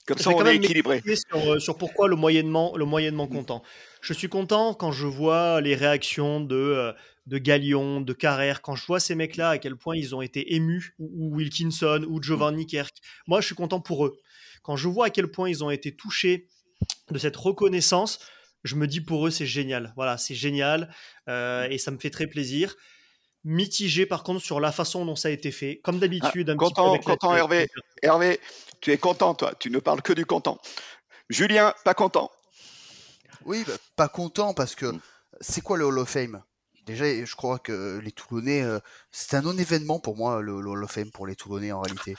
Comme ça, on est équilibré. Euh, sur, pourquoi le moyennement, le moyennement content. Je suis content quand je vois les réactions de, euh, de Galion, de Carrère, quand je vois ces mecs-là, à quel point ils ont été émus, ou, Wilkinson, ou Giovanni Kerk. Moi, je suis content pour eux. Quand je vois à quel point ils ont été touchés de cette reconnaissance, je me dis pour eux, c'est génial. Voilà, c'est génial. Euh, et ça me fait très plaisir. mitigé par contre sur la façon dont ça a été fait, comme d'habitude. Ah, content, content Hervé. Hervé, tu es content, toi. Tu ne parles que du content. Julien, pas content. Oui, bah, pas content parce que c'est quoi le Hall of Fame? Déjà, je crois que les Toulonnais, euh, c'est un non-événement pour moi, le, Hall of Fame pour les Toulonnais en réalité.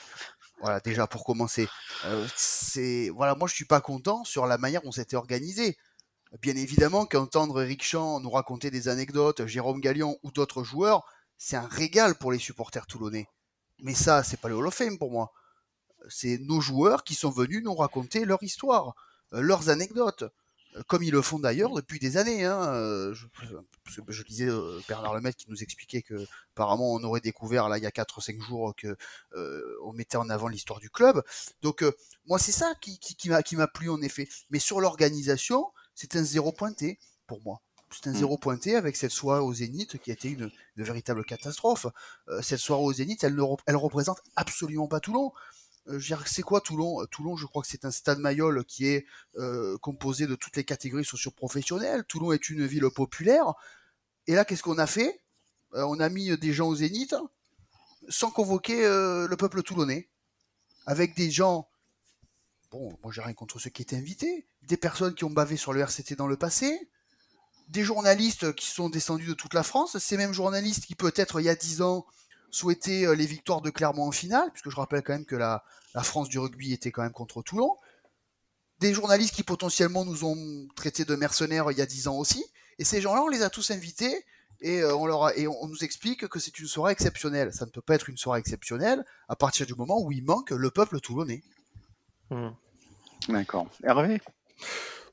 Voilà, déjà pour commencer. Euh, c'est voilà, moi je suis pas content sur la manière dont c'était organisé. Bien évidemment qu'entendre Eric Champ nous raconter des anecdotes, Jérôme Gallion ou d'autres joueurs, c'est un régal pour les supporters toulonnais. Mais ça, c'est pas le Hall of Fame pour moi. C'est nos joueurs qui sont venus nous raconter leur histoire, euh, leurs anecdotes comme ils le font d'ailleurs depuis des années. Hein. Euh, je, je lisais euh, Bernard Lemaitre qui nous expliquait que apparemment on aurait découvert là il y a 4 ou 5 jours que euh, on mettait en avant l'histoire du club. Donc moi c'est ça qui, qui, qui m'a plu en effet. Mais sur l'organisation, c'est un zéro pointé pour moi. C'est un mmh. zéro pointé avec cette soirée au Zénith qui a été une, une véritable catastrophe. cette soirée au Zénith, elle ne elle représente absolument pas Toulon. Euh, c'est quoi Toulon? Euh, Toulon, je crois que c'est un stade Mayol qui est euh, composé de toutes les catégories socio-professionnelles. Toulon est une ville populaire. Et là, qu'est-ce qu'on a fait? On a mis des gens au zénith sans convoquer le peuple toulonnais. Avec des gens. Bon, moi j'ai rien contre ceux qui étaient invités. Des personnes qui ont bavé sur le RCT dans le passé. Des journalistes qui sont descendus de toute la France. Ces mêmes journalistes qui, peut-être il y a dix ans, souhaiter euh, les victoires de Clermont en finale, puisque je rappelle quand même que la, France du rugby était quand même contre Toulon. Des journalistes qui potentiellement nous ont traités de mercenaires il y a dix ans aussi. Et ces gens-là, on les a tous invités et, euh, on, leur et on nous explique que c'est une soirée exceptionnelle. Ça ne peut pas être une soirée exceptionnelle à partir du moment où il manque le peuple toulonnais. Mmh. D'accord. Hervé?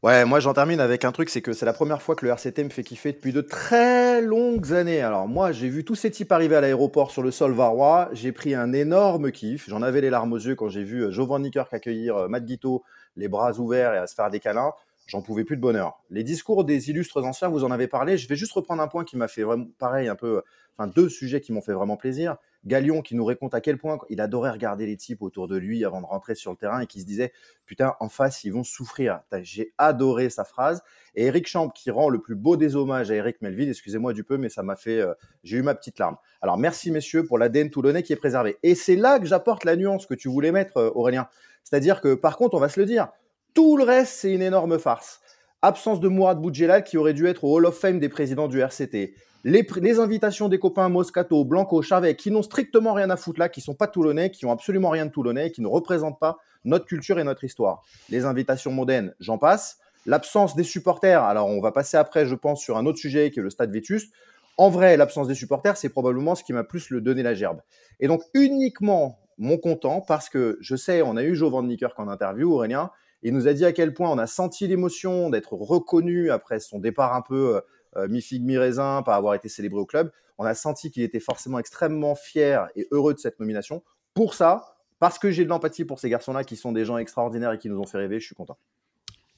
Ouais, moi j'en termine avec un truc, c'est que c'est la première fois que le RCT me fait kiffer depuis de très longues années. Alors moi j'ai vu tous ces types arriver à l'aéroport sur le sol varois, j'ai pris un énorme kiff, j'en avais les larmes aux yeux quand j'ai vu euh, Jovan Nicker accueillir euh, Matt Guito, les bras ouverts et à se faire des câlins, j'en pouvais plus de bonheur. Les discours des illustres anciens, vous en avez parlé, je vais juste reprendre un point qui m'a fait vraiment pareil un peu, enfin deux sujets qui m'ont fait vraiment plaisir. Galion qui nous raconte à quel point il adorait regarder les types autour de lui avant de rentrer sur le terrain et qui se disait putain en face ils vont souffrir. J'ai adoré sa phrase. Et Eric Champ qui rend le plus beau des hommages à Eric Melville. Excusez-moi du peu, mais ça m'a fait, euh, j'ai eu ma petite larme. Alors merci messieurs pour l'ADN toulonnais qui est préservé. Et c'est là que j'apporte la nuance que tu voulais mettre euh, Aurélien. C'est-à-dire que par contre on va se le dire, tout le reste c'est une énorme farce. Absence de Mourad Boudjelal qui aurait dû être au Hall of Fame des présidents du RCT les, invitations des copains Moscato, Blanco, Charvet, qui n'ont strictement rien à foutre là, qui sont pas toulonnais, qui ont absolument rien de toulonnais, qui ne représentent pas notre culture et notre histoire. Les invitations mondaines, j'en passe. L'absence des supporters, alors on va passer après, je pense, sur un autre sujet qui est le stade Vétuste. En vrai, l'absence des supporters, c'est probablement ce qui m'a plus le donné la gerbe. Et donc, uniquement mon content, parce que je sais, on a eu Joe Van Nicker en interview, Aurélien, il nous a dit à quel point on a senti l'émotion d'être reconnu après son départ un peu euh, euh, mi-figue, mi-raisin, par avoir été célébré au club. On a senti qu'il était forcément extrêmement fier et heureux de cette nomination. Pour ça, parce que j'ai de l'empathie pour ces garçons-là qui sont des gens extraordinaires et qui nous ont fait rêver, je suis content.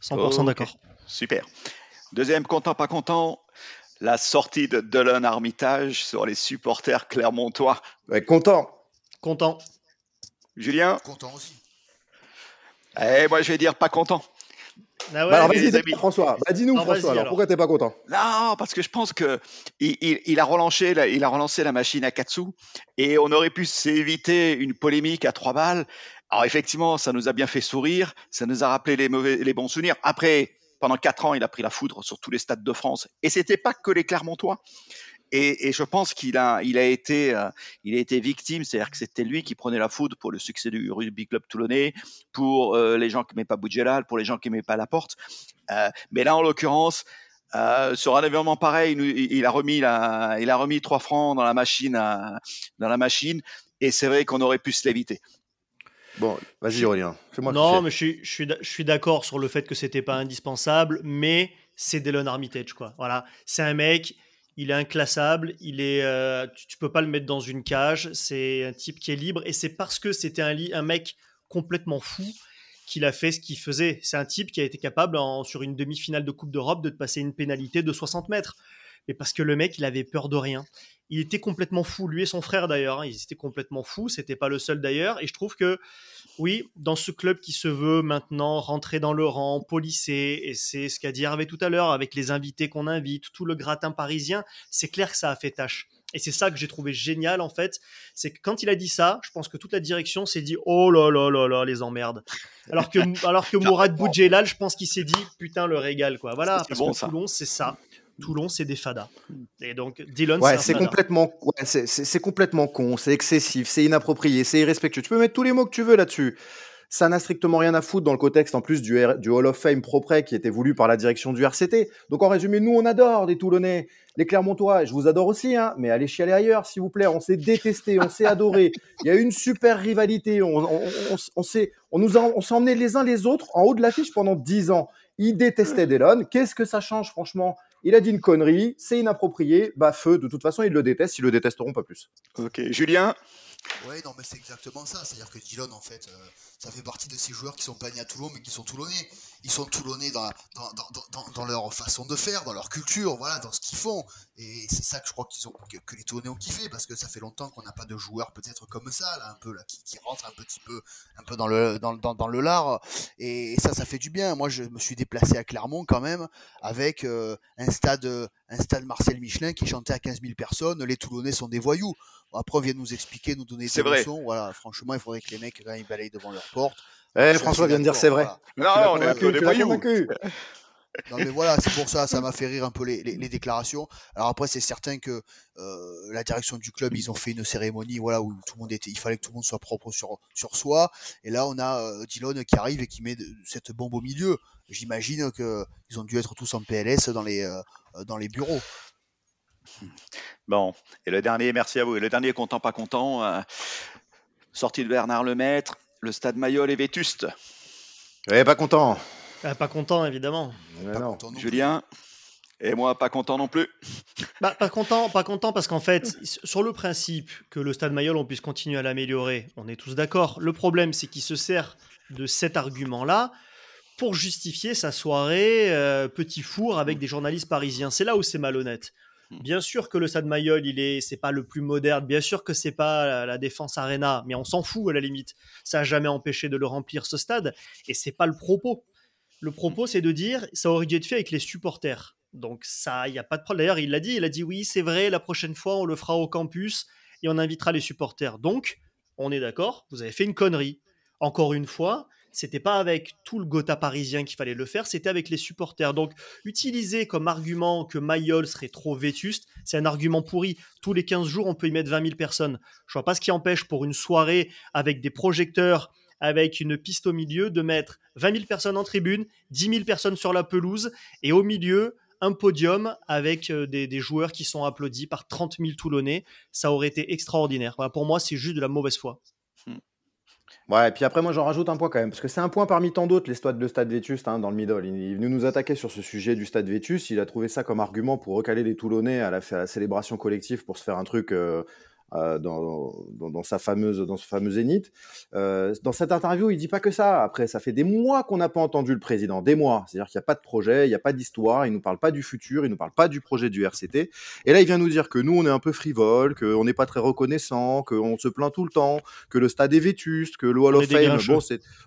100% d'accord. Super. Deuxième content, pas content, la sortie de Dylan Armitage sur les supporters clermontois. content. Content. Julien? Content aussi. Eh, moi, je vais dire pas content. Ah bah alors vas-y, François. Bah, dis-nous, François, alors, pourquoi t'es pas content? Non, parce que je pense que il, a relancé la, il a relancé la machine à Katsu et on aurait pu s'éviter une polémique à trois balles. Alors effectivement, ça nous a bien fait sourire, ça nous a rappelé les mauvais, les bons souvenirs. Après, pendant quatre ans, il a pris la foudre sur tous les stades de France et c'était pas que les Clermontois. Et, je pense qu'il a, il a été, euh, il a été victime, c'est-à-dire que c'était lui qui prenait la foudre pour le succès du rugby club toulonnais, pour euh, les gens qui n'aimaient pas Boudjelal, pour les gens qui n'aimaient pas Laporte. Euh, mais là, en l'occurrence, sur un événement pareil, il, a remis la, il a remis trois francs dans la machine, dans la machine, et c'est vrai qu'on aurait pu se l'éviter. Bon, vas-y Aurélien, fais-moi Non, mais je suis, je suis, je suis d'accord sur le fait que c'était pas indispensable, mais c'est Delon Armitage, quoi. Voilà, c'est un mec, il est inclassable, il est, euh, tu, ne peux pas le mettre dans une cage. C'est un type qui est libre et c'est parce que c'était un, un mec complètement fou qu'il a fait ce qu'il faisait. C'est un type qui a été capable sur une demi-finale de Coupe d'Europe de te passer une pénalité de 60 mètres. Mais parce que le mec, il avait peur de rien il était complètement fou, lui et son frère d'ailleurs, hein, ils étaient complètement fous, c'était pas le seul d'ailleurs, et je trouve que oui, dans ce club qui se veut maintenant rentrer dans le rang, policé, et c'est ce qu'a dit Hervé tout à l'heure avec les invités qu'on invite, tout le gratin parisien, c'est clair que ça a fait tâche. Et c'est ça que j'ai trouvé génial en fait, c'est que quand il a dit ça, je pense que toute la direction s'est dit oh là là là là les emmerdes. Alors que alors que Mourad Boudjelal, je pense qu'il s'est dit putain le régal quoi. Voilà parce que Toulon c'est ça. Toulon, c'est des fadas. Et donc, Dylan, ouais, c'est complètement, ouais, c'est complètement con, c'est excessif, c'est inapproprié, c'est irrespectueux. Tu peux mettre tous les mots que tu veux là-dessus. Ça n'a strictement rien à foutre dans le contexte en plus du, du Hall of Fame propre qui était voulu par la direction du RCT. Donc en résumé, nous on adore les Toulonnais, les Clermontois, je vous adore aussi, hein, mais allez chialer ailleurs s'il vous plaît. On s'est détesté, on s'est adoré. Il y a eu une super rivalité. On, on, on, on s'est on nous on s'est emmenés les uns les autres en haut de l'affiche pendant dix ans. Il détestait Delon. Qu'est-ce que ça change franchement? Il a dit une connerie, c'est inapproprié. Bah feu, de toute façon ils le détestent, ils le détesteront pas plus. Ok, Julien? Ouais, non, mais c'est exactement ça. C'est-à-dire que Dillon, en fait, euh, ça fait partie de ces joueurs qui sont pas nés à Toulon, mais qui sont toulonnais. Ils sont toulonnais dans, dans, dans, dans, leur façon de faire, dans leur culture, voilà, dans ce qu'ils font. Et c'est ça que je crois qu'ils ont, que, les Toulonnais ont kiffé, parce que ça fait longtemps qu'on n'a pas de joueurs peut-être comme ça, là, un peu, là, qui, qui rentrent un petit peu, un peu dans le, dans le lard. Et ça, ça fait du bien. Moi, je me suis déplacé à Clermont quand même, avec euh, un stade, un stade Marcel Michelin qui chantait à 15 000 personnes. Les Toulonnais sont des voyous. Après, on vient nous expliquer, nous donner des leçons. Voilà, franchement, il faudrait que les mecs, quand ils balayent devant leur porte. Eh, François vient de dire c'est vrai. Non, on est des voyous. Non mais voilà, c'est pour ça, ça m'a fait rire un peu les, les, déclarations. Alors après, c'est certain que euh, la direction du club, ils ont fait une cérémonie, voilà, où tout le monde était, il fallait que tout le monde soit propre sur sur soi. Et là, on a euh, Dillon qui arrive et qui met de, cette bombe au milieu. J'imagine que ils ont dû être tous en PLS dans les euh, dans les bureaux. Bon, et le dernier, merci à vous. Et le dernier content, pas content, euh, sortie de Bernard Lemaître, le stade Mayol est vétuste. Ouais, pas content. Ah, pas content, évidemment. Pas content non Julien et moi, pas content non plus. Bah, pas content, pas content parce qu'en fait, sur le principe que le stade Mayol, on puisse continuer à l'améliorer, on est tous d'accord. Le problème, c'est qu'il se sert de cet argument-là pour justifier sa soirée euh, petit four avec des journalistes parisiens. C'est là où c'est malhonnête. Bien sûr que le stade Mayol, il est, c'est pas le plus moderne. Bien sûr que c'est pas la défense Arena, mais on s'en fout à la limite. Ça a jamais empêché de le remplir ce stade, et c'est pas le propos. Le propos, c'est de dire, ça aurait dû être fait avec les supporters. Donc ça, il n'y a pas de problème. D'ailleurs, il l'a dit, il a dit oui, c'est vrai, la prochaine fois, on le fera au campus et on invitera les supporters. Donc, on est d'accord, vous avez fait une connerie. Encore une fois, c'était pas avec tout le Gotha parisien qu'il fallait le faire, c'était avec les supporters. Donc, utiliser comme argument que Mayol serait trop vétuste, c'est un argument pourri. Tous les 15 jours, on peut y mettre 20 000 personnes. Je vois pas ce qui empêche pour une soirée avec des projecteurs, avec une piste au milieu, de mettre 20 000 personnes en tribune, 10 000 personnes sur la pelouse, et au milieu, un podium avec euh, des, joueurs qui sont applaudis par 30 000 Toulonnais. Ça aurait été extraordinaire. pour moi, c'est juste de la mauvaise foi. Ouais, et puis après, moi, j'en rajoute un point quand même, parce que c'est un point parmi tant d'autres, stades de stade Vétuste hein, dans le middle. Il est venu nous attaquer sur ce sujet du stade Vétus. Il a trouvé ça comme argument pour recaler les Toulonnais à la, célébration collective pour se faire un truc euh, euh, dans, dans, sa fameuse, dans ce fameux zénith. Euh, dans cette interview, il dit pas que ça. Après, ça fait des mois qu'on n'a pas entendu le président, des mois. C'est-à-dire qu'il n'y a pas de projet, il n'y a pas d'histoire, il nous parle pas du futur, il nous parle pas du projet du RCT. Et là, il vient nous dire que nous, on est un peu frivole, qu'on n'est pas très reconnaissant, qu'on se plaint tout le temps, que le stade est vétuste, que le Hall of Fame, bon,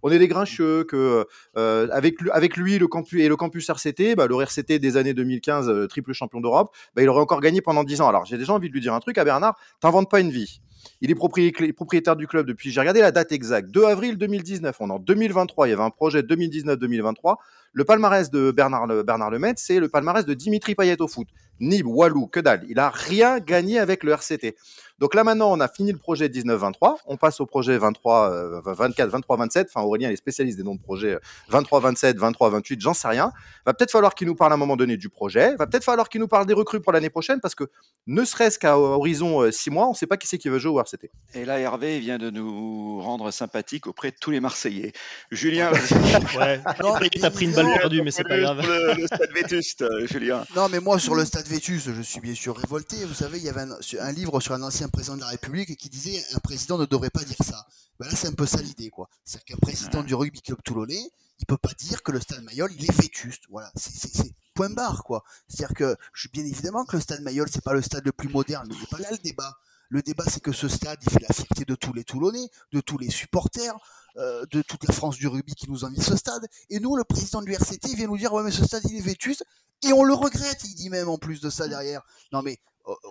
on est des grincheux, que euh, avec, avec lui, le campus et le campus RCT, bah, le RCT des années 2015, euh, triple champion d'Europe, bah, il aurait encore gagné pendant 10 ans. Alors, j'ai déjà envie de lui dire un truc à Bernard, t'inventes pas une vie. Il est propriétaire du club depuis, j'ai regardé la date exacte, 2 avril 2019. On est en 2023, il y avait un projet 2019-2023. Le palmarès de Bernard, Bernard Lemaitre, c'est le palmarès de Dimitri Payet au foot. Nib, Walou, que dalle. Il a rien gagné avec le RCT. Donc là maintenant, on a fini le projet 19-23. On passe au projet 23, 24, 23, 27. Enfin, Aurélien est spécialiste des noms de projets 23, 27, 23, 28. J'en sais rien. Va peut-être falloir qu'il nous parle à un moment donné du projet. Va peut-être falloir qu'il nous parle des recrues pour l'année prochaine parce que ne serait-ce qu'à horizon 6 euh, mois, on ne sait pas qui c'est qui veut jouer au RCT. Et là, Hervé vient de nous rendre sympathique auprès de tous les Marseillais. Julien, ouais. non, t'as pris une balle perdue, mais c'est pas grave. Le, stade vétuste, Julien. Non, mais moi sur le stade vétuste, je suis bien sûr révolté. Vous savez, il y avait un, un livre sur un ancien président de la République qui disait un président ne devrait pas dire ça. Ben là, c'est un peu ça l'idée, quoi. C'est-à-dire qu'un président du rugby club toulonnais, il peut pas dire que le stade Mayol, il est vétuste. Voilà, c'est point barre, quoi. C'est-à-dire que, je bien évidemment que le stade Mayol, c'est pas le stade le plus moderne, mais c'est pas là le débat. Le débat, c'est que ce stade, il fait la fierté de tous les Toulonnais, de tous les supporters, euh, de toute la France du rugby qui nous envie ce stade. Et nous, le président du RCT, il vient nous dire, ouais, mais ce stade, il est vétuste. Et on le regrette, il dit même en plus de ça derrière. Non, mais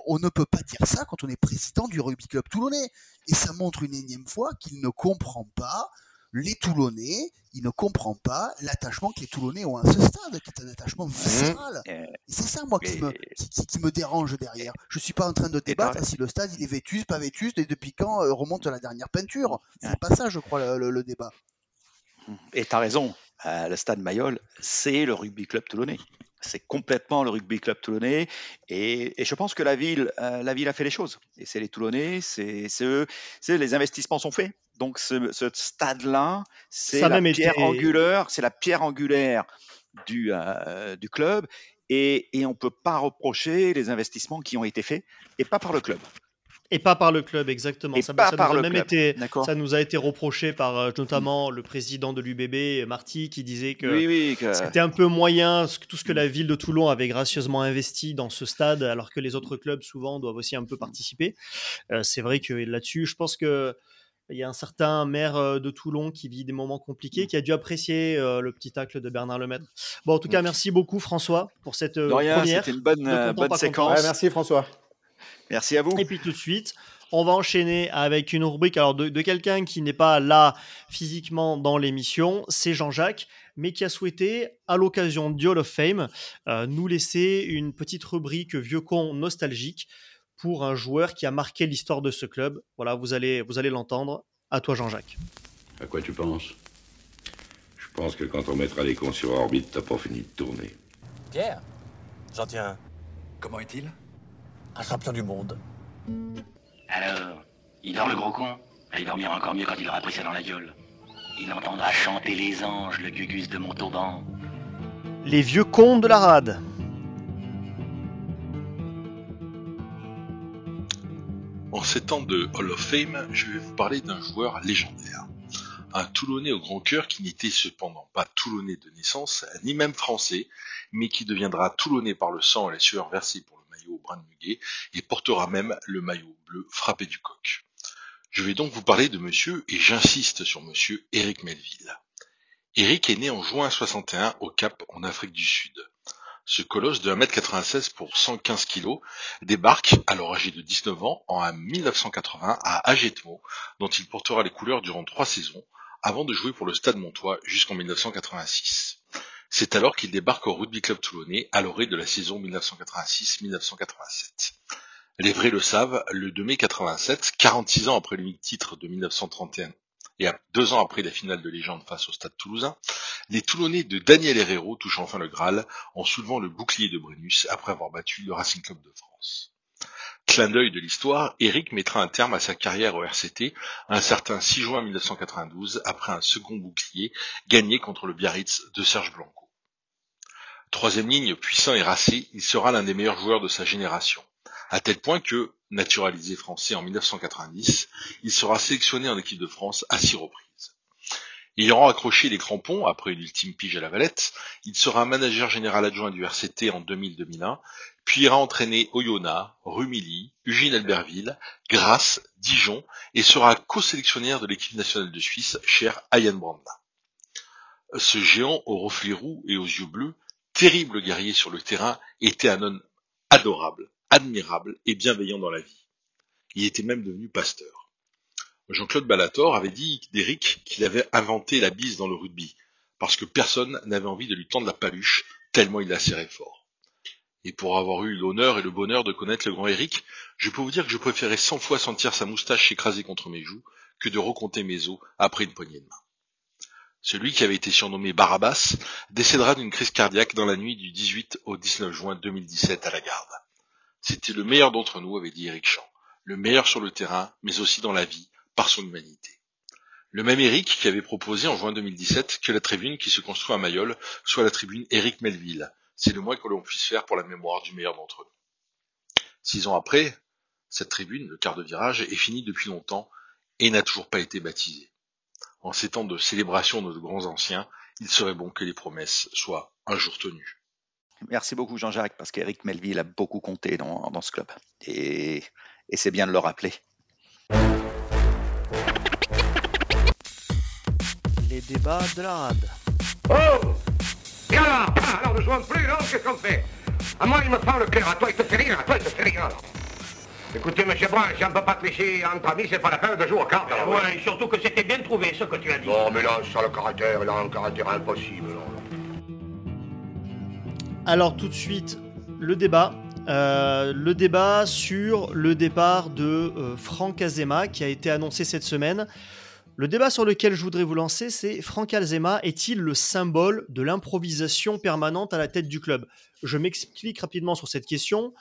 on ne peut pas dire ça quand on est président du rugby club toulonnais. Et ça montre une énième fois qu'il ne comprend pas les Toulonnais, il ne comprend pas l'attachement que les Toulonnais ont à ce stade, qui est un attachement viscéral. Euh, Et c'est ça, moi, qui me, qui, qui- qui me dérange derrière. Je suis pas en train de débattre si le stade il est vétuste, pas vétuste, et depuis quand euh, remonte la dernière peinture. C'est pas ça, je crois, le, le- le débat. Et tu as raison, euh, le stade Mayol, c'est le rugby club toulonnais. C'est complètement le rugby club toulonnais. Et, et je pense que la ville, euh, la ville a fait les choses. Et c'est les Toulonnais, c'est c'est eux, c'est les investissements sont faits. Donc ce, ce stade-là, c'est la pierre angulaire, c'est la pierre angulaire du, euh, du club. Et, et on peut pas reprocher les investissements qui ont été faits, et pas par le club. Et pas par le club, exactement. Et ça, pas ça par nous a le même club, été, ça nous a été reproché par euh, notamment le président de l'UBB, Marty, qui disait que Oui, oui, que- c'était un peu moyen tout ce que la ville de Toulon avait gracieusement investi dans ce stade, alors que les autres clubs souvent doivent aussi un peu participer. Euh, c'est vrai que là-dessus, je pense que il y a un certain maire euh, de Toulon qui vit des moments compliqués, qui a dû apprécier euh, le petit tacle de Bernard Lemaître. Bon, en tout cas, merci beaucoup François pour cette euh, De rien, première. c'était une bonne, euh, bonne séquence. Ouais, merci François. Merci à vous. Et puis tout de suite, on va enchaîner avec une rubrique alors de, de quelqu'un qui n'est pas là physiquement dans l'émission, c'est Jean-Jacques, mais qui a souhaité, à l'occasion du Hall of Fame, euh, nous laisser une petite rubrique vieux con nostalgique pour un joueur qui a marqué l'histoire de ce club. Voilà, vous allez, vous allez l'entendre. À toi, Jean-Jacques. À quoi tu penses? Je pense que quand on mettra les cons sur orbite, t'as pas fini de tourner. Pierre, j'en tiens un. Comment est-il? Un champion du monde. Alors, il dort le gros con? Il dormira encore mieux quand il aura pris ça dans la gueule. Il entendra chanter les anges, le gugus de Montauban. Les vieux cons de la rade. En ces temps de Hall of Fame, je vais vous parler d'un joueur légendaire. Un Toulonnais au grand cœur qui n'était cependant pas Toulonnais de naissance, ni même français, mais qui deviendra Toulonnais par le sang et la sueur versée pour le maillot et portera même le maillot bleu frappé du coq. Je vais donc vous parler de monsieur, et j'insiste sur monsieur, Eric Melville. Eric est né en juin 61 au Cap, en Afrique du Sud. Ce colosse de 1m96 pour 115 kg débarque, alors âgé de 19 ans, en 1980 à Agetmo, dont il portera les couleurs durant trois saisons, avant de jouer pour le Stade Montois jusqu'en 1986. C'est alors qu'il débarque au Rugby Club Toulonnais à l'orée de la saison 1986-1987. Les vrais le savent, le 2 mai 87, 46 ans après le titre de 1931 et deux ans après la finale de légende face au Stade Toulousain, les Toulonnais de Daniel Herrero touchent enfin le Graal en soulevant le bouclier de Brennus après avoir battu le Racing Club de France. Clin d'œil de l'histoire, Eric mettra un terme à sa carrière au RCT un certain 6 juin 1992 après un second bouclier gagné contre le Biarritz de Serge Blanco. Troisième ligne puissant et racé, il sera l'un des meilleurs joueurs de sa génération, à tel point que, naturalisé français en 1990, il sera sélectionné en équipe de France à six reprises. Ayant accroché les crampons après l'ultime pige à la Valette, il sera manager général adjoint du RCT en 2000-2001, puis ira entraîner Oyonnax, Rumilly, Eugène Albertville, Grasse, Dijon et sera co-sélectionnaire de l'équipe nationale de Suisse, cher Ayan Branda. Ce géant aux reflets roux et aux yeux bleus, terrible guerrier sur le terrain, était un homme adorable, admirable et bienveillant dans la vie. Il était même devenu pasteur. Jean-Claude Ballator avait dit d'Eric qu'il avait inventé la bise dans le rugby, parce que personne n'avait envie de lui tendre la paluche, tellement il la serrait fort. Et pour avoir eu l'honneur et le bonheur de connaître le grand Eric, je peux vous dire que je préférais cent fois sentir sa moustache écrasée contre mes joues que de recompter mes os après une poignée de main. Celui qui avait été surnommé Barabbas décédera d'une crise cardiaque dans la nuit du 18 au 19 juin 2017 à la garde. C'était le meilleur d'entre nous, avait dit Eric Champ. Le meilleur sur le terrain, mais aussi dans la vie, par son humanité. Le même Eric qui avait proposé en juin 2017 que la tribune qui se construit à Mayol soit la tribune Eric Melville. C'est le moins que l'on puisse faire pour la mémoire du meilleur d'entre nous. Six ans après, cette tribune, le quart de virage, est finie depuis longtemps et n'a toujours pas été baptisée. En ces temps de célébration de nos grands anciens, il serait bon que les promesses soient un jour tenues. Merci beaucoup Jean-Jacques, parce qu'Eric Melville a beaucoup compté dans, ce club. Et c'est bien de le rappeler. Les débats de la rade. Oh Et alors Alors ne jouons plus, non Qu'est-ce qu'on fait? À moi, il me prend le cœur. À toi, il te fait rire. À toi, il te fait rire. Écoutez, monsieur Brun, si on ne peut pas te laisser entre amis, c'est pas la peine de jouer aux cartes. alors, Ouais, et surtout que c'était bien trouvé ce que tu as dit. Non, mais là, ça, le caractère, il a un caractère impossible. là. Alors tout de suite, le débat. Euh, le débat sur le départ de euh, Franck Azema qui a été annoncé cette semaine. Le débat sur lequel je voudrais vous lancer, c'est Franck Azema est-il le symbole de l'improvisation permanente à la tête du club? Je m'explique rapidement sur cette question.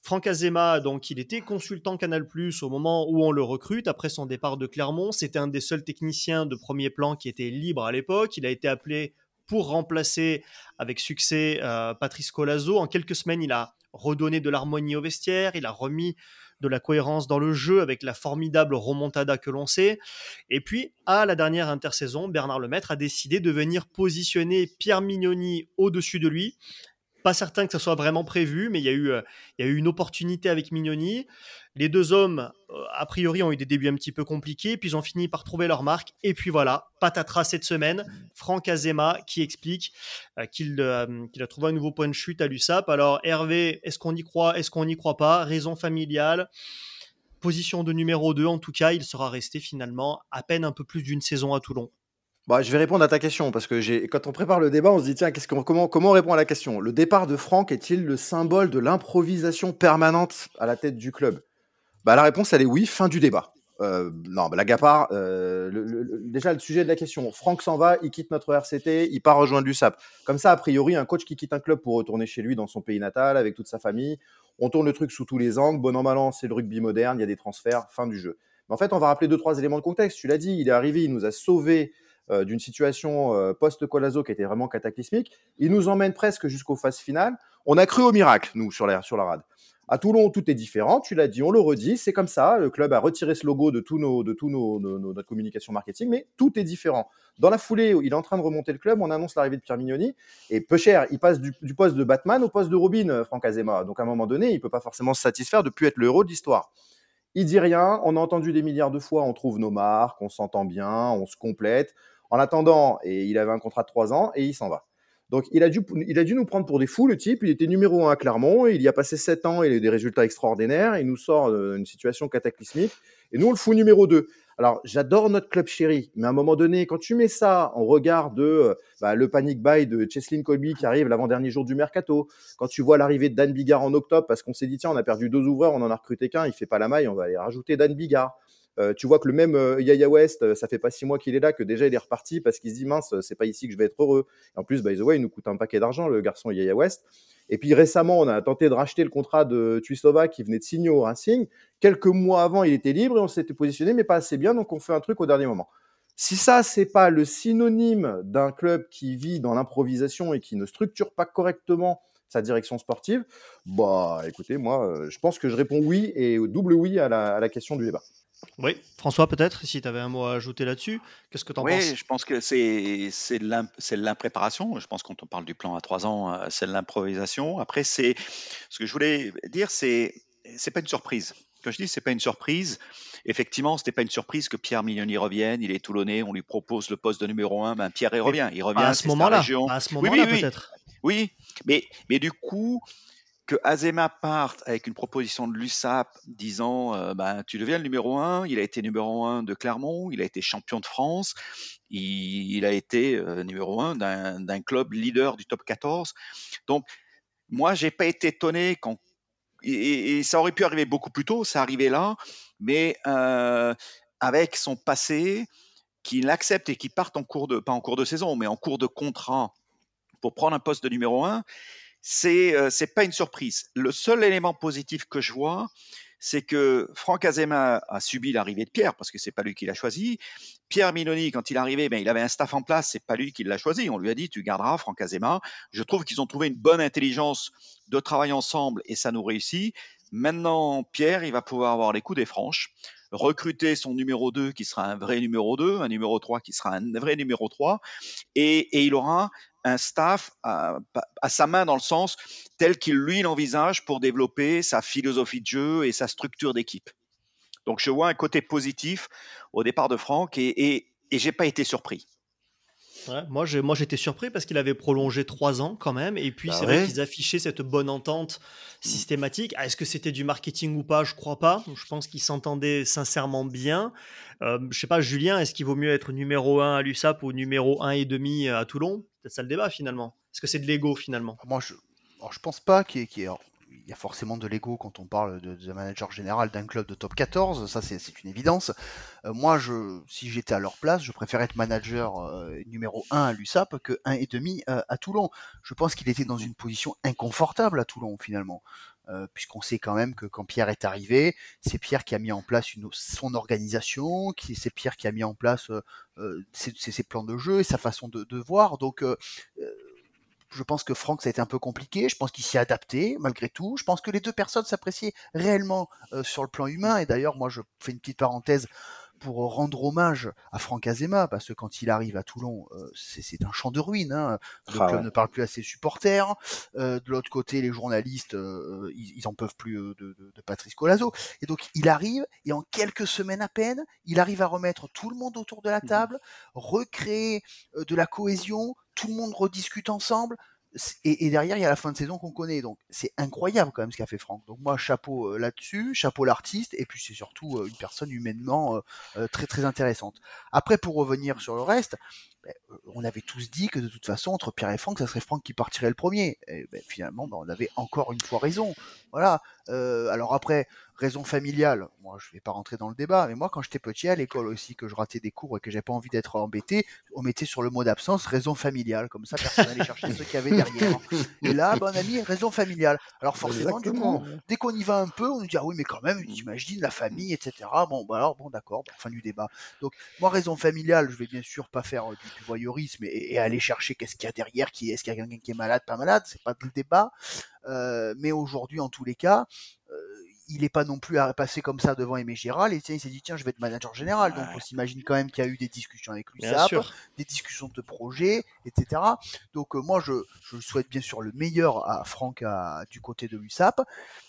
Franck Azema, donc, il était consultant Canal Plus au moment où on le recrute, après son départ de Clermont. C'était un des seuls techniciens de premier plan qui était libre à l'époque. Il a été appelé pour remplacer avec succès euh, Patrice Colazo. En quelques semaines, il a redonné de l'harmonie au vestiaire, il a remis de la cohérence dans le jeu avec la formidable remontada que l'on sait. Et puis, à la dernière intersaison, Bernard Lemaître a décidé de venir positionner Pierre Mignoni au-dessus de lui. Pas certain que ça soit vraiment prévu, mais il y a eu, euh, une opportunité avec Mignoni. Les deux hommes, euh, a priori, ont eu des débuts un petit peu compliqués, puis ils ont fini par trouver leur marque. Et puis voilà, patatras cette semaine, Franck Azema qui explique qu'il euh, qu'il a trouvé un nouveau point de chute à l'USAP. Alors Hervé, est-ce qu'on y croit Est-ce qu'on n'y croit pas? Raison familiale, position de numéro 2, en tout cas, il sera resté finalement à peine un peu plus d'une saison à Toulon. Bah, je vais répondre à ta question parce que quand on prépare le débat, on se dit tiens, comment, comment on répond à la question? Le départ de Franck est-il le symbole de l'improvisation permanente à la tête du club? Bah, La réponse, elle est oui, fin du débat. Euh, non, blague à part, euh, déjà le sujet de la question. Franck s'en va, il quitte notre RCT, il part rejoindre l'USAP. Comme ça, a priori, un coach qui quitte un club pour retourner chez lui dans son pays natal avec toute sa famille, on tourne le truc sous tous les angles. Bon an, mal c'est le rugby moderne, il y a des transferts, fin du jeu. Mais en fait, on va rappeler deux, trois éléments de contexte. Tu l'as dit, il est arrivé, il nous a sauvés euh, d'une situation euh, post-Colazo qui était vraiment cataclysmique. Il nous emmène presque jusqu'aux phases finales. On a cru au miracle, nous, sur la, sur la rade. À Toulon, tout est différent. Tu l'as dit, on le redit, c'est comme ça. Le club a retiré ce logo de tous nos, de tous nos, notre communication marketing, mais tout est différent. Dans la foulée, il est en train de remonter le club. On annonce l'arrivée de Pierre Mignoni et peu cher, il passe du, poste de Batman au poste de Robin, euh, Franck Azema. Donc à un moment donné, il peut pas forcément se satisfaire de plus être le héros de l'histoire. Il dit rien. On a entendu des milliards de fois. On trouve nos marques, on s'entend bien, on se complète. En attendant, et il avait un contrat de trois ans et il s'en va. Donc il a, dû, il a dû nous prendre pour des fous, le type. Il était numéro un à Clermont. Il y a passé sept ans. Il a eu des résultats extraordinaires. Il nous sort d'une situation cataclysmique. Et nous, on le fout numéro 2. Alors, j'adore notre club chéri, mais à un moment donné, quand tu mets ça en regard de euh, bah, le panic buy de Cheslin Colby qui arrive l'avant-dernier jour du mercato, quand tu vois l'arrivée de Dan Bigard en octobre, parce qu'on s'est dit, tiens, on a perdu deux ouvreurs, on en a recruté qu'un, il fait pas la maille, on va aller rajouter Dan Bigard. Euh, tu vois que le même euh, Yaya West, euh, ça fait pas six mois qu'il est là, que déjà il est reparti parce qu'il se dit mince, c'est pas ici que je vais être heureux. Et en plus, by the way, il nous coûte un paquet d'argent, le garçon Yaya West. Et puis récemment, on a tenté de racheter le contrat de Tuisova qui venait de signer au Racing. Quelques mois avant, il était libre et on s'était positionné, mais pas assez bien, donc on fait un truc au dernier moment. Si ça, c'est pas le synonyme d'un club qui vit dans l'improvisation et qui ne structure pas correctement sa direction sportive, bah écoutez, moi, euh, je pense que je réponds oui et double oui à la question du débat. Oui, François, peut-être, si tu avais un mot à ajouter là-dessus, qu'est-ce que tu en Oui, penses? je pense que c'est l'impréparation. Je pense quand on parle du plan à trois ans, euh, c'est de l'improvisation. Après, c'est ce que je voulais dire, c'est c'est pas une surprise. Quand je dis c'est pas une surprise, effectivement, c'était pas une surprise que Pierre Mignoni revienne. Il est toulonnais, on lui propose le poste de numéro un. Ben Pierre, il revient, il revient. À c'est ce moment-là, à ce Oui, oui, moment-là oui. peut-être. Oui, mais, mais du coup, que Azema parte avec une proposition de l'USAP disant euh, ben, tu deviens le numéro un, il a été numéro un de Clermont, il a été champion de France, il, a été euh, numéro un d'un club leader du top 14. Donc, moi, j'ai pas été étonné quand. Et ça aurait pu arriver beaucoup plus tôt, ça arrivait là, mais euh, avec son passé, qu'il accepte et qu'il parte en cours de, pas en cours de saison, mais en cours de contrat pour prendre un poste de numéro un, c'est euh, pas une surprise. Le seul élément positif que je vois, c'est que Franck Azema a subi l'arrivée de Pierre parce que c'est pas lui qui l'a choisi. Pierre Minoni, quand il est arrivé, ben, il avait un staff en place, c'est pas lui qui l'a choisi. On lui a dit tu garderas Franck Azema. Je trouve qu'ils ont trouvé une bonne intelligence de travailler ensemble et ça nous réussit. Maintenant, Pierre, il va pouvoir avoir les coups des franches, recruter son numéro 2 qui sera un vrai numéro 2, un numéro 3 qui sera un vrai numéro 3, et, il aura un staff à, à sa main dans le sens tel qu'il lui l'envisage pour développer sa philosophie de jeu et sa structure d'équipe. Donc je vois un côté positif au départ de Franck et, et, et j'ai pas été surpris. Ouais, moi, j'étais surpris parce qu'il avait prolongé trois ans quand même. Et puis, Bah c'est vrai qu'ils affichaient cette bonne entente systématique. Ah, Est-ce que c'était du marketing ou pas? Je crois pas. Je pense qu'ils s'entendaient sincèrement bien. Euh, je sais pas, Julien, est-ce qu'il vaut mieux être numéro 1 à l'USAP ou numéro 1 et demi à Toulon? Peut-être ça le débat finalement. Est-ce que c'est de l'ego finalement? Moi, je, alors, je pense pas qu'il y ait, y a forcément de l'ego quand on parle de, de manager général d'un club de top 14, ça c'est une évidence. Euh, moi, je, si j'étais à leur place, je préférais être manager euh, numéro 1 à l'USAP que 1 et demi euh, à Toulon. Je pense qu'il était dans une position inconfortable à Toulon finalement. Euh, puisqu'on sait quand même que quand Pierre est arrivé, c'est Pierre qui a mis en place une, son organisation, c'est Pierre qui a mis en place euh, euh, ses, ses- plans de jeu et sa façon de, de voir. Donc je pense que Franck, ça a été un peu compliqué. Je pense qu'il s'y est adapté, malgré tout. Je pense que les deux personnes s'appréciaient réellement euh, sur le plan humain. Et d'ailleurs, moi, je fais une petite parenthèse pour rendre hommage à Franck Azema, parce que quand il arrive à Toulon, euh, c'est c'est un champ de ruines. hein. Le Ah club ouais. ne parle plus à ses supporters. Euh, de l'autre côté, les journalistes, euh, ils, ils en peuvent plus euh, de, de- de Patrice Colazo. Et donc, il arrive, et en quelques semaines à peine, il arrive à remettre tout le monde autour de la table, recréer euh, de la cohésion, tout le monde rediscute ensemble. Et, derrière, il y a la fin de saison qu'on connaît. Donc, c'est incroyable quand même ce qu'a fait Franck. Donc, moi, chapeau euh, là-dessus, chapeau l'artiste, et puis c'est surtout euh, une personne humainement euh, très très intéressante. Après, pour revenir sur le reste, on avait tous dit que de toute façon, entre Pierre et Franck, ça serait Franck qui partirait le premier. Et ben, finalement, ben, on avait encore une fois raison. Voilà. Euh, alors après, raison familiale, moi je vais pas rentrer dans le débat, mais moi quand j'étais petit à l'école aussi, que je ratais des cours et que j'ai pas envie d'être embêté, on mettait sur le mot d'absence raison familiale, comme ça personne n'allait chercher ce qu'il y avait derrière. Et là, ben, on a mis raison familiale. Alors forcément, du coup, dès qu'on y va un peu, on nous dit ah oui mais quand même, t'imagines la famille, etc. Bon bah alors bon d'accord, fin du débat. Donc moi raison familiale, je vais bien sûr pas faire euh, du, du voyeurisme et, et aller chercher qu'est-ce qu'il y a derrière, qui est-ce qu'il y a quelqu'un qui est malade, pas malade, c'est pas le débat. Euh, mais aujourd'hui en tous les cas, euh, il n'est pas non plus à passer comme ça devant Aimé Giral et tiens, il s'est dit tiens je vais être manager général donc on s'imagine quand même qu'il y a eu des discussions avec sûr. des discussions de projet, etc. Donc euh, moi je, je souhaite bien sûr le meilleur à Franck à- du côté de l'USAP,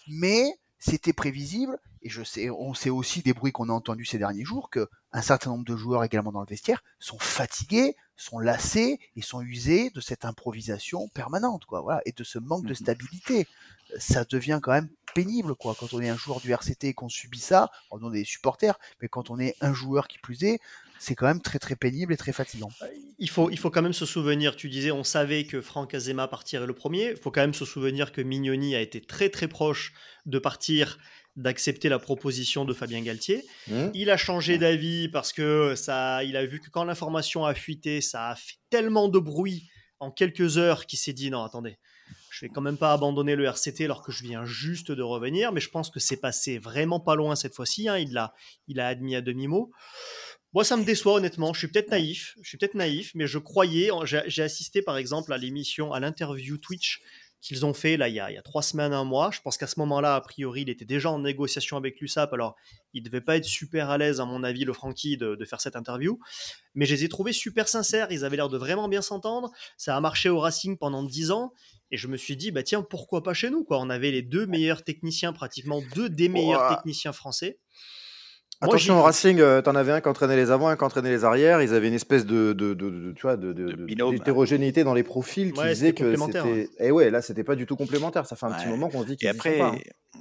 mais c'était prévisible et je sais, on sait aussi des bruits qu'on a entendus ces derniers jours que un certain nombre de joueurs également dans le vestiaire sont fatigués, sont lassés et sont usés de cette improvisation permanente, quoi, voilà, et de ce manque de stabilité. Ça devient quand même pénible, quoi, quand on est un joueur du RCT et qu'on subit ça. On est des supporters, mais quand on est un joueur qui plus est, c'est quand même très très pénible et très fatigant. Il faut, il faut quand même se souvenir, tu disais, on savait que Franck Azema partirait le premier. Il faut quand même se souvenir que Mignoni a été très très proche de partir, d'accepter la proposition de Fabien Galtier. Mmh. Il a changé d'avis parce que ça, il a vu que quand l'information a fuité, ça a fait tellement de bruit en quelques heures qu'il s'est dit non, attendez, je vais quand même pas abandonner le RCT alors que je viens juste de revenir. Mais je pense que c'est passé vraiment pas loin cette fois-ci. hein. Il l'a, il a admis à demi mot. Moi, ça me déçoit honnêtement. Je suis peut-être naïf, je suis peut-être naïf, mais je croyais. J'ai j'ai assisté par exemple à l'émission, à l'interview Twitch qu'ils ont fait là il y, a, il y a trois semaines, un mois. Je pense qu'à ce moment-là, a priori, il était déjà en négociation avec l'USAP. Alors, il devait pas être super à l'aise, à mon avis, le Francky, de, de faire cette interview. Mais je les ai trouvés super sincères. Ils avaient l'air de vraiment bien s'entendre. Ça a marché au Racing pendant dix ans. Et je me suis dit, bah tiens, pourquoi pas chez nous quoi On avait les deux meilleurs techniciens, pratiquement deux des meilleurs techniciens français. Attention au Racing, euh, t'en avais un qui entraînait les avant, un qui entraînait les arrières. Ils avaient une espèce de, de, de, de- tu vois, de, de- de- d'hétérogénéité dans les profils qui Ouais, faisait que c'était. Et ouais, là, c'était pas du tout complémentaire. Ça fait un petit moment qu'on se dit qu'ils y après, sont pas. hein.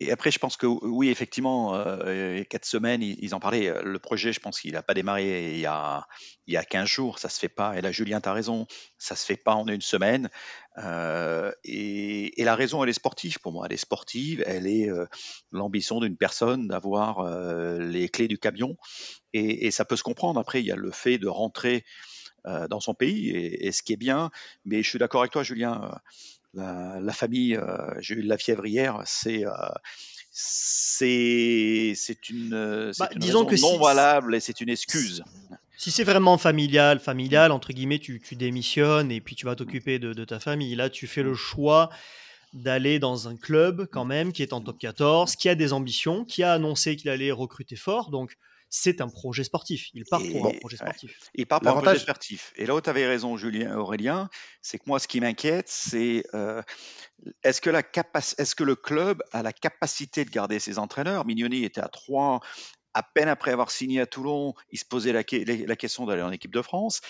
Et après, je pense que oui, effectivement, il y a quatre semaines, ils, en parlaient. Le projet, je pense qu'il n'a pas démarré il y, a, il y a 15 jours, ça se fait pas. Et là, Julien, tu as raison, ça se fait pas en une semaine. Euh, et, la raison, elle est sportive pour moi. Elle est sportive, elle est euh, l'ambition d'une personne d'avoir euh, les clés du camion. Et, ça peut se comprendre. Après, il y a le fait de rentrer dans son pays, et ce qui est bien. Mais je suis d'accord avec toi, Julien. La, la famille, euh, j'ai eu de la fièvre hier, c'est euh, c'est c'est une, euh, c'est Bah, une disons que si- non valable et c'est une excuse. Si c'est vraiment familial, familial, entre guillemets, tu, tu démissionnes et puis tu vas t'occuper de, de ta famille. Là, tu fais le choix d'aller dans un club quand même qui est en top 14, qui a des ambitions, qui a annoncé qu'il allait recruter fort. Donc, c'est un projet sportif. Il part pour un Et- projet ouais. sportif. Il part pour un projet sportif. Et là où tu avais raison, Julien Aurélien, c'est que moi, ce qui m'inquiète, c'est euh, est-ce que, la est-ce que le club a la capacité de garder ses entraîneurs? Mignoni était à trois à peine après avoir signé à Toulon, il se posait la, question d'aller en équipe de France.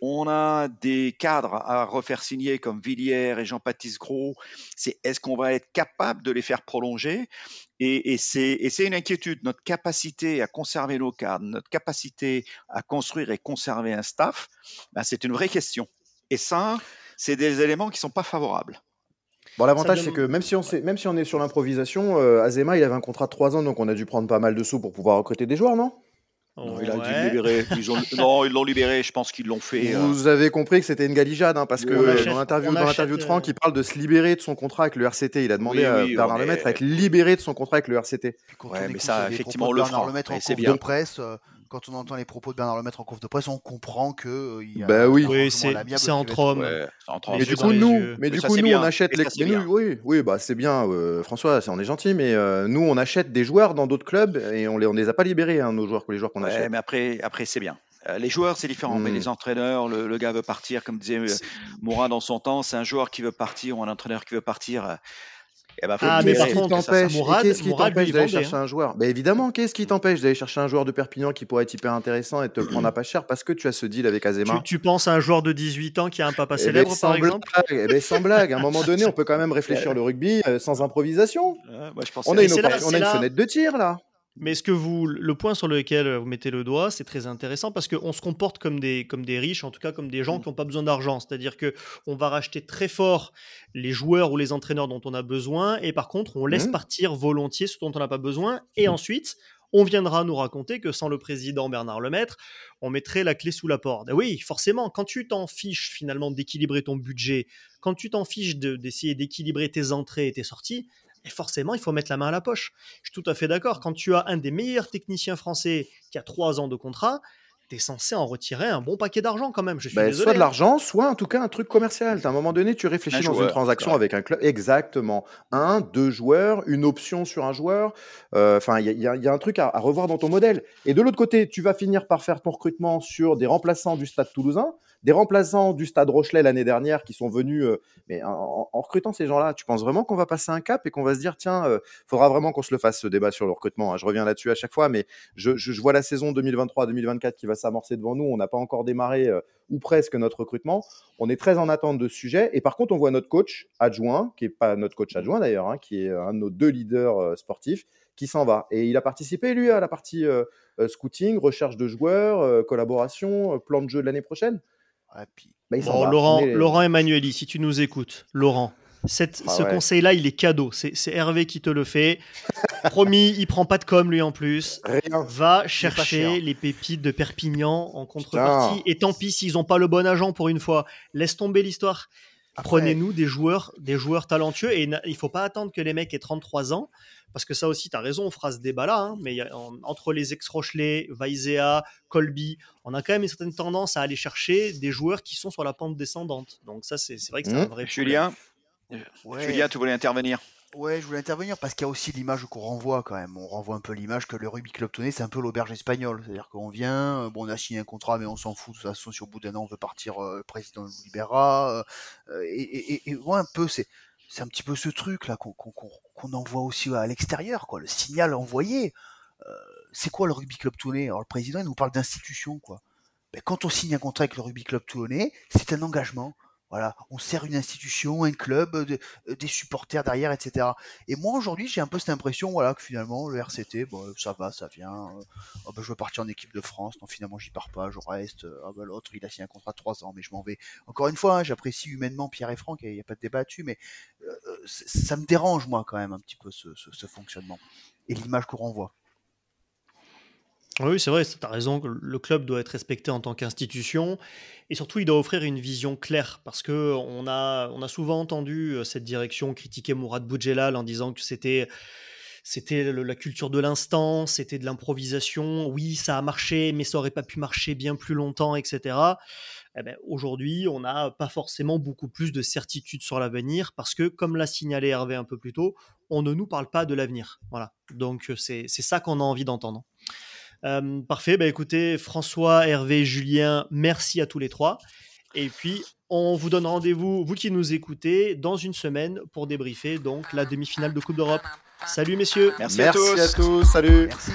On a des cadres à refaire signer comme Villiers et Jean-Baptiste Gros. C'est est-ce qu'on va être capable de les faire prolonger? Et, c'est une inquiétude. Notre capacité à conserver nos cadres, notre capacité à construire et conserver un staff, ben c'est une vraie question. Et ça, c'est des éléments qui sont pas favorables. Bon, l'avantage, c'est que même si on, sait, même si on est sur l'improvisation, euh, Azema, il avait un contrat de 3 ans, donc on a dû prendre pas mal de sous pour pouvoir recruter des joueurs, non? Non, il a dû le libérer. Ils ont... non, ils l'ont libéré. Je pense qu'ils l'ont fait. Euh. Vous avez compris que c'était une galijade, hein, parce que dans l'interview, dans l'interview de Franck, il parle de se libérer de son contrat avec le RCT. Il a demandé à Bernard Lemaitre d'être libéré de son contrat avec le RCT. Ouais, mais ça, effectivement, on le fera. Lemaitre en c'est bien. presse, euh, quand on entend les propos de Bernard Lemaitre en conf de presse, on comprend que euh, il y a bah oui, oui c'est entre hommes. Ouais, mais du coup, nous, mais du coup, nous, on achète les. oui, oui, bah c'est bien, euh, François, on est gentil, mais euh, nous, on achète des joueurs dans d'autres clubs et on les, on les a pas libérés, hein, nos joueurs, les joueurs qu'on achète. mais après, après, c'est bien. Les joueurs, c'est différent, mais hmm. les entraîneurs, le, le, gars veut partir, comme disait Moura dans son temps, c'est un joueur qui veut partir ou un entraîneur qui veut partir. Eh ben, ah, mais par contre, qu'est-ce qui t'empêche? D'aller chercher hein? un joueur? Bah, Évidemment, qu'est-ce qui t'empêche d'aller chercher un joueur de Perpignan qui pourrait être hyper intéressant et te le prendre à pas cher parce que tu as ce deal avec Azema? Tu, penses à un joueur de 18 ans qui a un papa eh ben, célèbre, par exemple? eh ben, Sans blague, à un moment donné, on peut quand même réfléchir le rugby euh, sans improvisation. on a une, fenêtre de tir là. Mais ce que vous, le point sur lequel vous mettez le doigt, c'est très intéressant parce qu'on se comporte comme des, comme des riches, en tout cas comme des gens mmh. qui n'ont pas besoin d'argent. C'est-à-dire que on va racheter très fort les joueurs ou les entraîneurs dont on a besoin, et par contre, on laisse mmh. partir volontiers ceux dont on n'a pas besoin. Et mmh. ensuite, on viendra nous raconter que sans le président Bernard Lemaître, on mettrait la clé sous la porte. oui, forcément, quand tu t'en fiches finalement d'équilibrer ton budget, quand tu t'en fiches d'essayer d'équilibrer tes entrées et tes sorties, et forcément, il faut mettre la main à la poche. Je suis tout à fait d'accord. Quand tu as un des meilleurs techniciens français qui a trois ans de contrat, tu es censé en retirer un bon paquet d'argent quand même. Je suis désolé. Soit de hein. l'argent, soit en tout cas un truc commercial. À un moment donné, tu réfléchis dans une transaction avec un club. Exactement. Un, deux joueurs, une option sur un joueur. Euh, enfin, il y, a un truc à, revoir dans ton modèle. Et de l'autre côté, tu vas finir par faire ton recrutement sur des remplaçants du stade toulousain des remplaçants du Stade Rochelet l'année dernière qui sont venus, euh, mais en, recrutant ces gens-là, tu penses vraiment qu'on va passer un cap et qu'on va se dire, tiens, il euh, faudra vraiment qu'on se le fasse ce débat sur le recrutement. Hein. Je reviens là-dessus à chaque fois, mais je, vois la saison 2023-2024 qui va s'amorcer devant nous. On n'a pas encore démarré euh, ou presque notre recrutement. On est très en attente de ce sujet. Et par contre, on voit notre coach adjoint, qui est pas notre coach adjoint d'ailleurs, hein, qui est un de nos deux leaders sportifs, qui s'en va. Et il a participé, lui, à la partie scouting, recherche de joueurs, collaboration, plan de jeu de l'année prochaine. Bah, Laurent, Laurent Emmanueli, si tu nous écoutes, Laurent, ah ce conseil-là, il est cadeau. C'est Hervé qui te le fait. Promis, il prend pas de com lui en plus. Va chercher les pépites de Perpignan en contrepartie. Et tant pis s'ils n'ont pas le bon agent pour une fois. Laisse tomber l'histoire. Prenez-nous des joueurs, des joueurs talentueux et il faut pas attendre que les mecs aient 33 ans parce que ça aussi, tu as raison, on fera ce débat-là, hein, mais entre les ex-Rochelet, Vaizea, Colby, on a quand même une certaine tendance à aller chercher des joueurs qui sont sur la pente descendante. Donc ça, c'est vrai que c'est un mmh. vrai Julien, Julien, tu voulais intervenir? Ouais, je voulais intervenir parce qu'il y a aussi l'image qu'on renvoie quand même. On renvoie un peu l'image que le rugby club tonné, c'est un peu l'auberge espagnole. C'est-à-dire qu'on vient, euh, bon, on a signé un contrat, mais on s'en fout. De toute façon, si au bout d'un an on veut partir, euh, le président nous libérera. Euh, et, et, et, un peu, c'est c'est un petit peu ce truc là qu'on envoie aussi à l'extérieur, quoi. Le signal envoyé. c'est quoi le rugby club toulonnais Alors le président il nous parle d'institution, quoi. Ben, quand on signe un contrat avec le rugby club toulonnais, c'est un engagement. On sert une institution, un club, euh, des supporters derrière, etc. Et moi aujourd'hui, j'ai un peu cette impression, voilà, que finalement le RCT, bon, ça va, ça vient. Euh, oh, ben, je veux partir en équipe de France, non finalement j'y pars pas, je reste. Ah ben, l'autre, il a signé un contrat de 3 ans, mais je m'en vais. Encore une fois, hein, j'apprécie humainement Pierre et Franck, il n'y a pas de débat dessus, mais euh, ça me dérange moi quand même un petit peu ce fonctionnement et l'image qu'on renvoie. Oui, c'est vrai, tu as raison, le club doit être respecté en tant qu'institution et surtout il doit offrir une vision claire parce que on a, on a souvent entendu euh, cette direction critiquer Mourad Boudjelal en disant que c'était c'était la culture de l'instant, c'était de l'improvisation. Oui, ça a marché, mais ça aurait pas pu marcher bien plus longtemps, etc. Eh ben, aujourd'hui, on n'a pas forcément beaucoup plus de certitude sur l'avenir parce que, comme l'a signalé Hervé un peu plus tôt, on ne nous parle pas de l'avenir. Voilà. Donc c'est ça qu'on a envie d'entendre. Euh, parfait, bah écoutez, François, Hervé, Julien, merci à tous les trois. Et puis, on vous donne rendez-vous, vous qui nous écoutez, dans une semaine pour débriefer donc la demi-finale de Coupe d'Europe. Salut messieurs. Merci, à tous. À tous. Salut. Merci.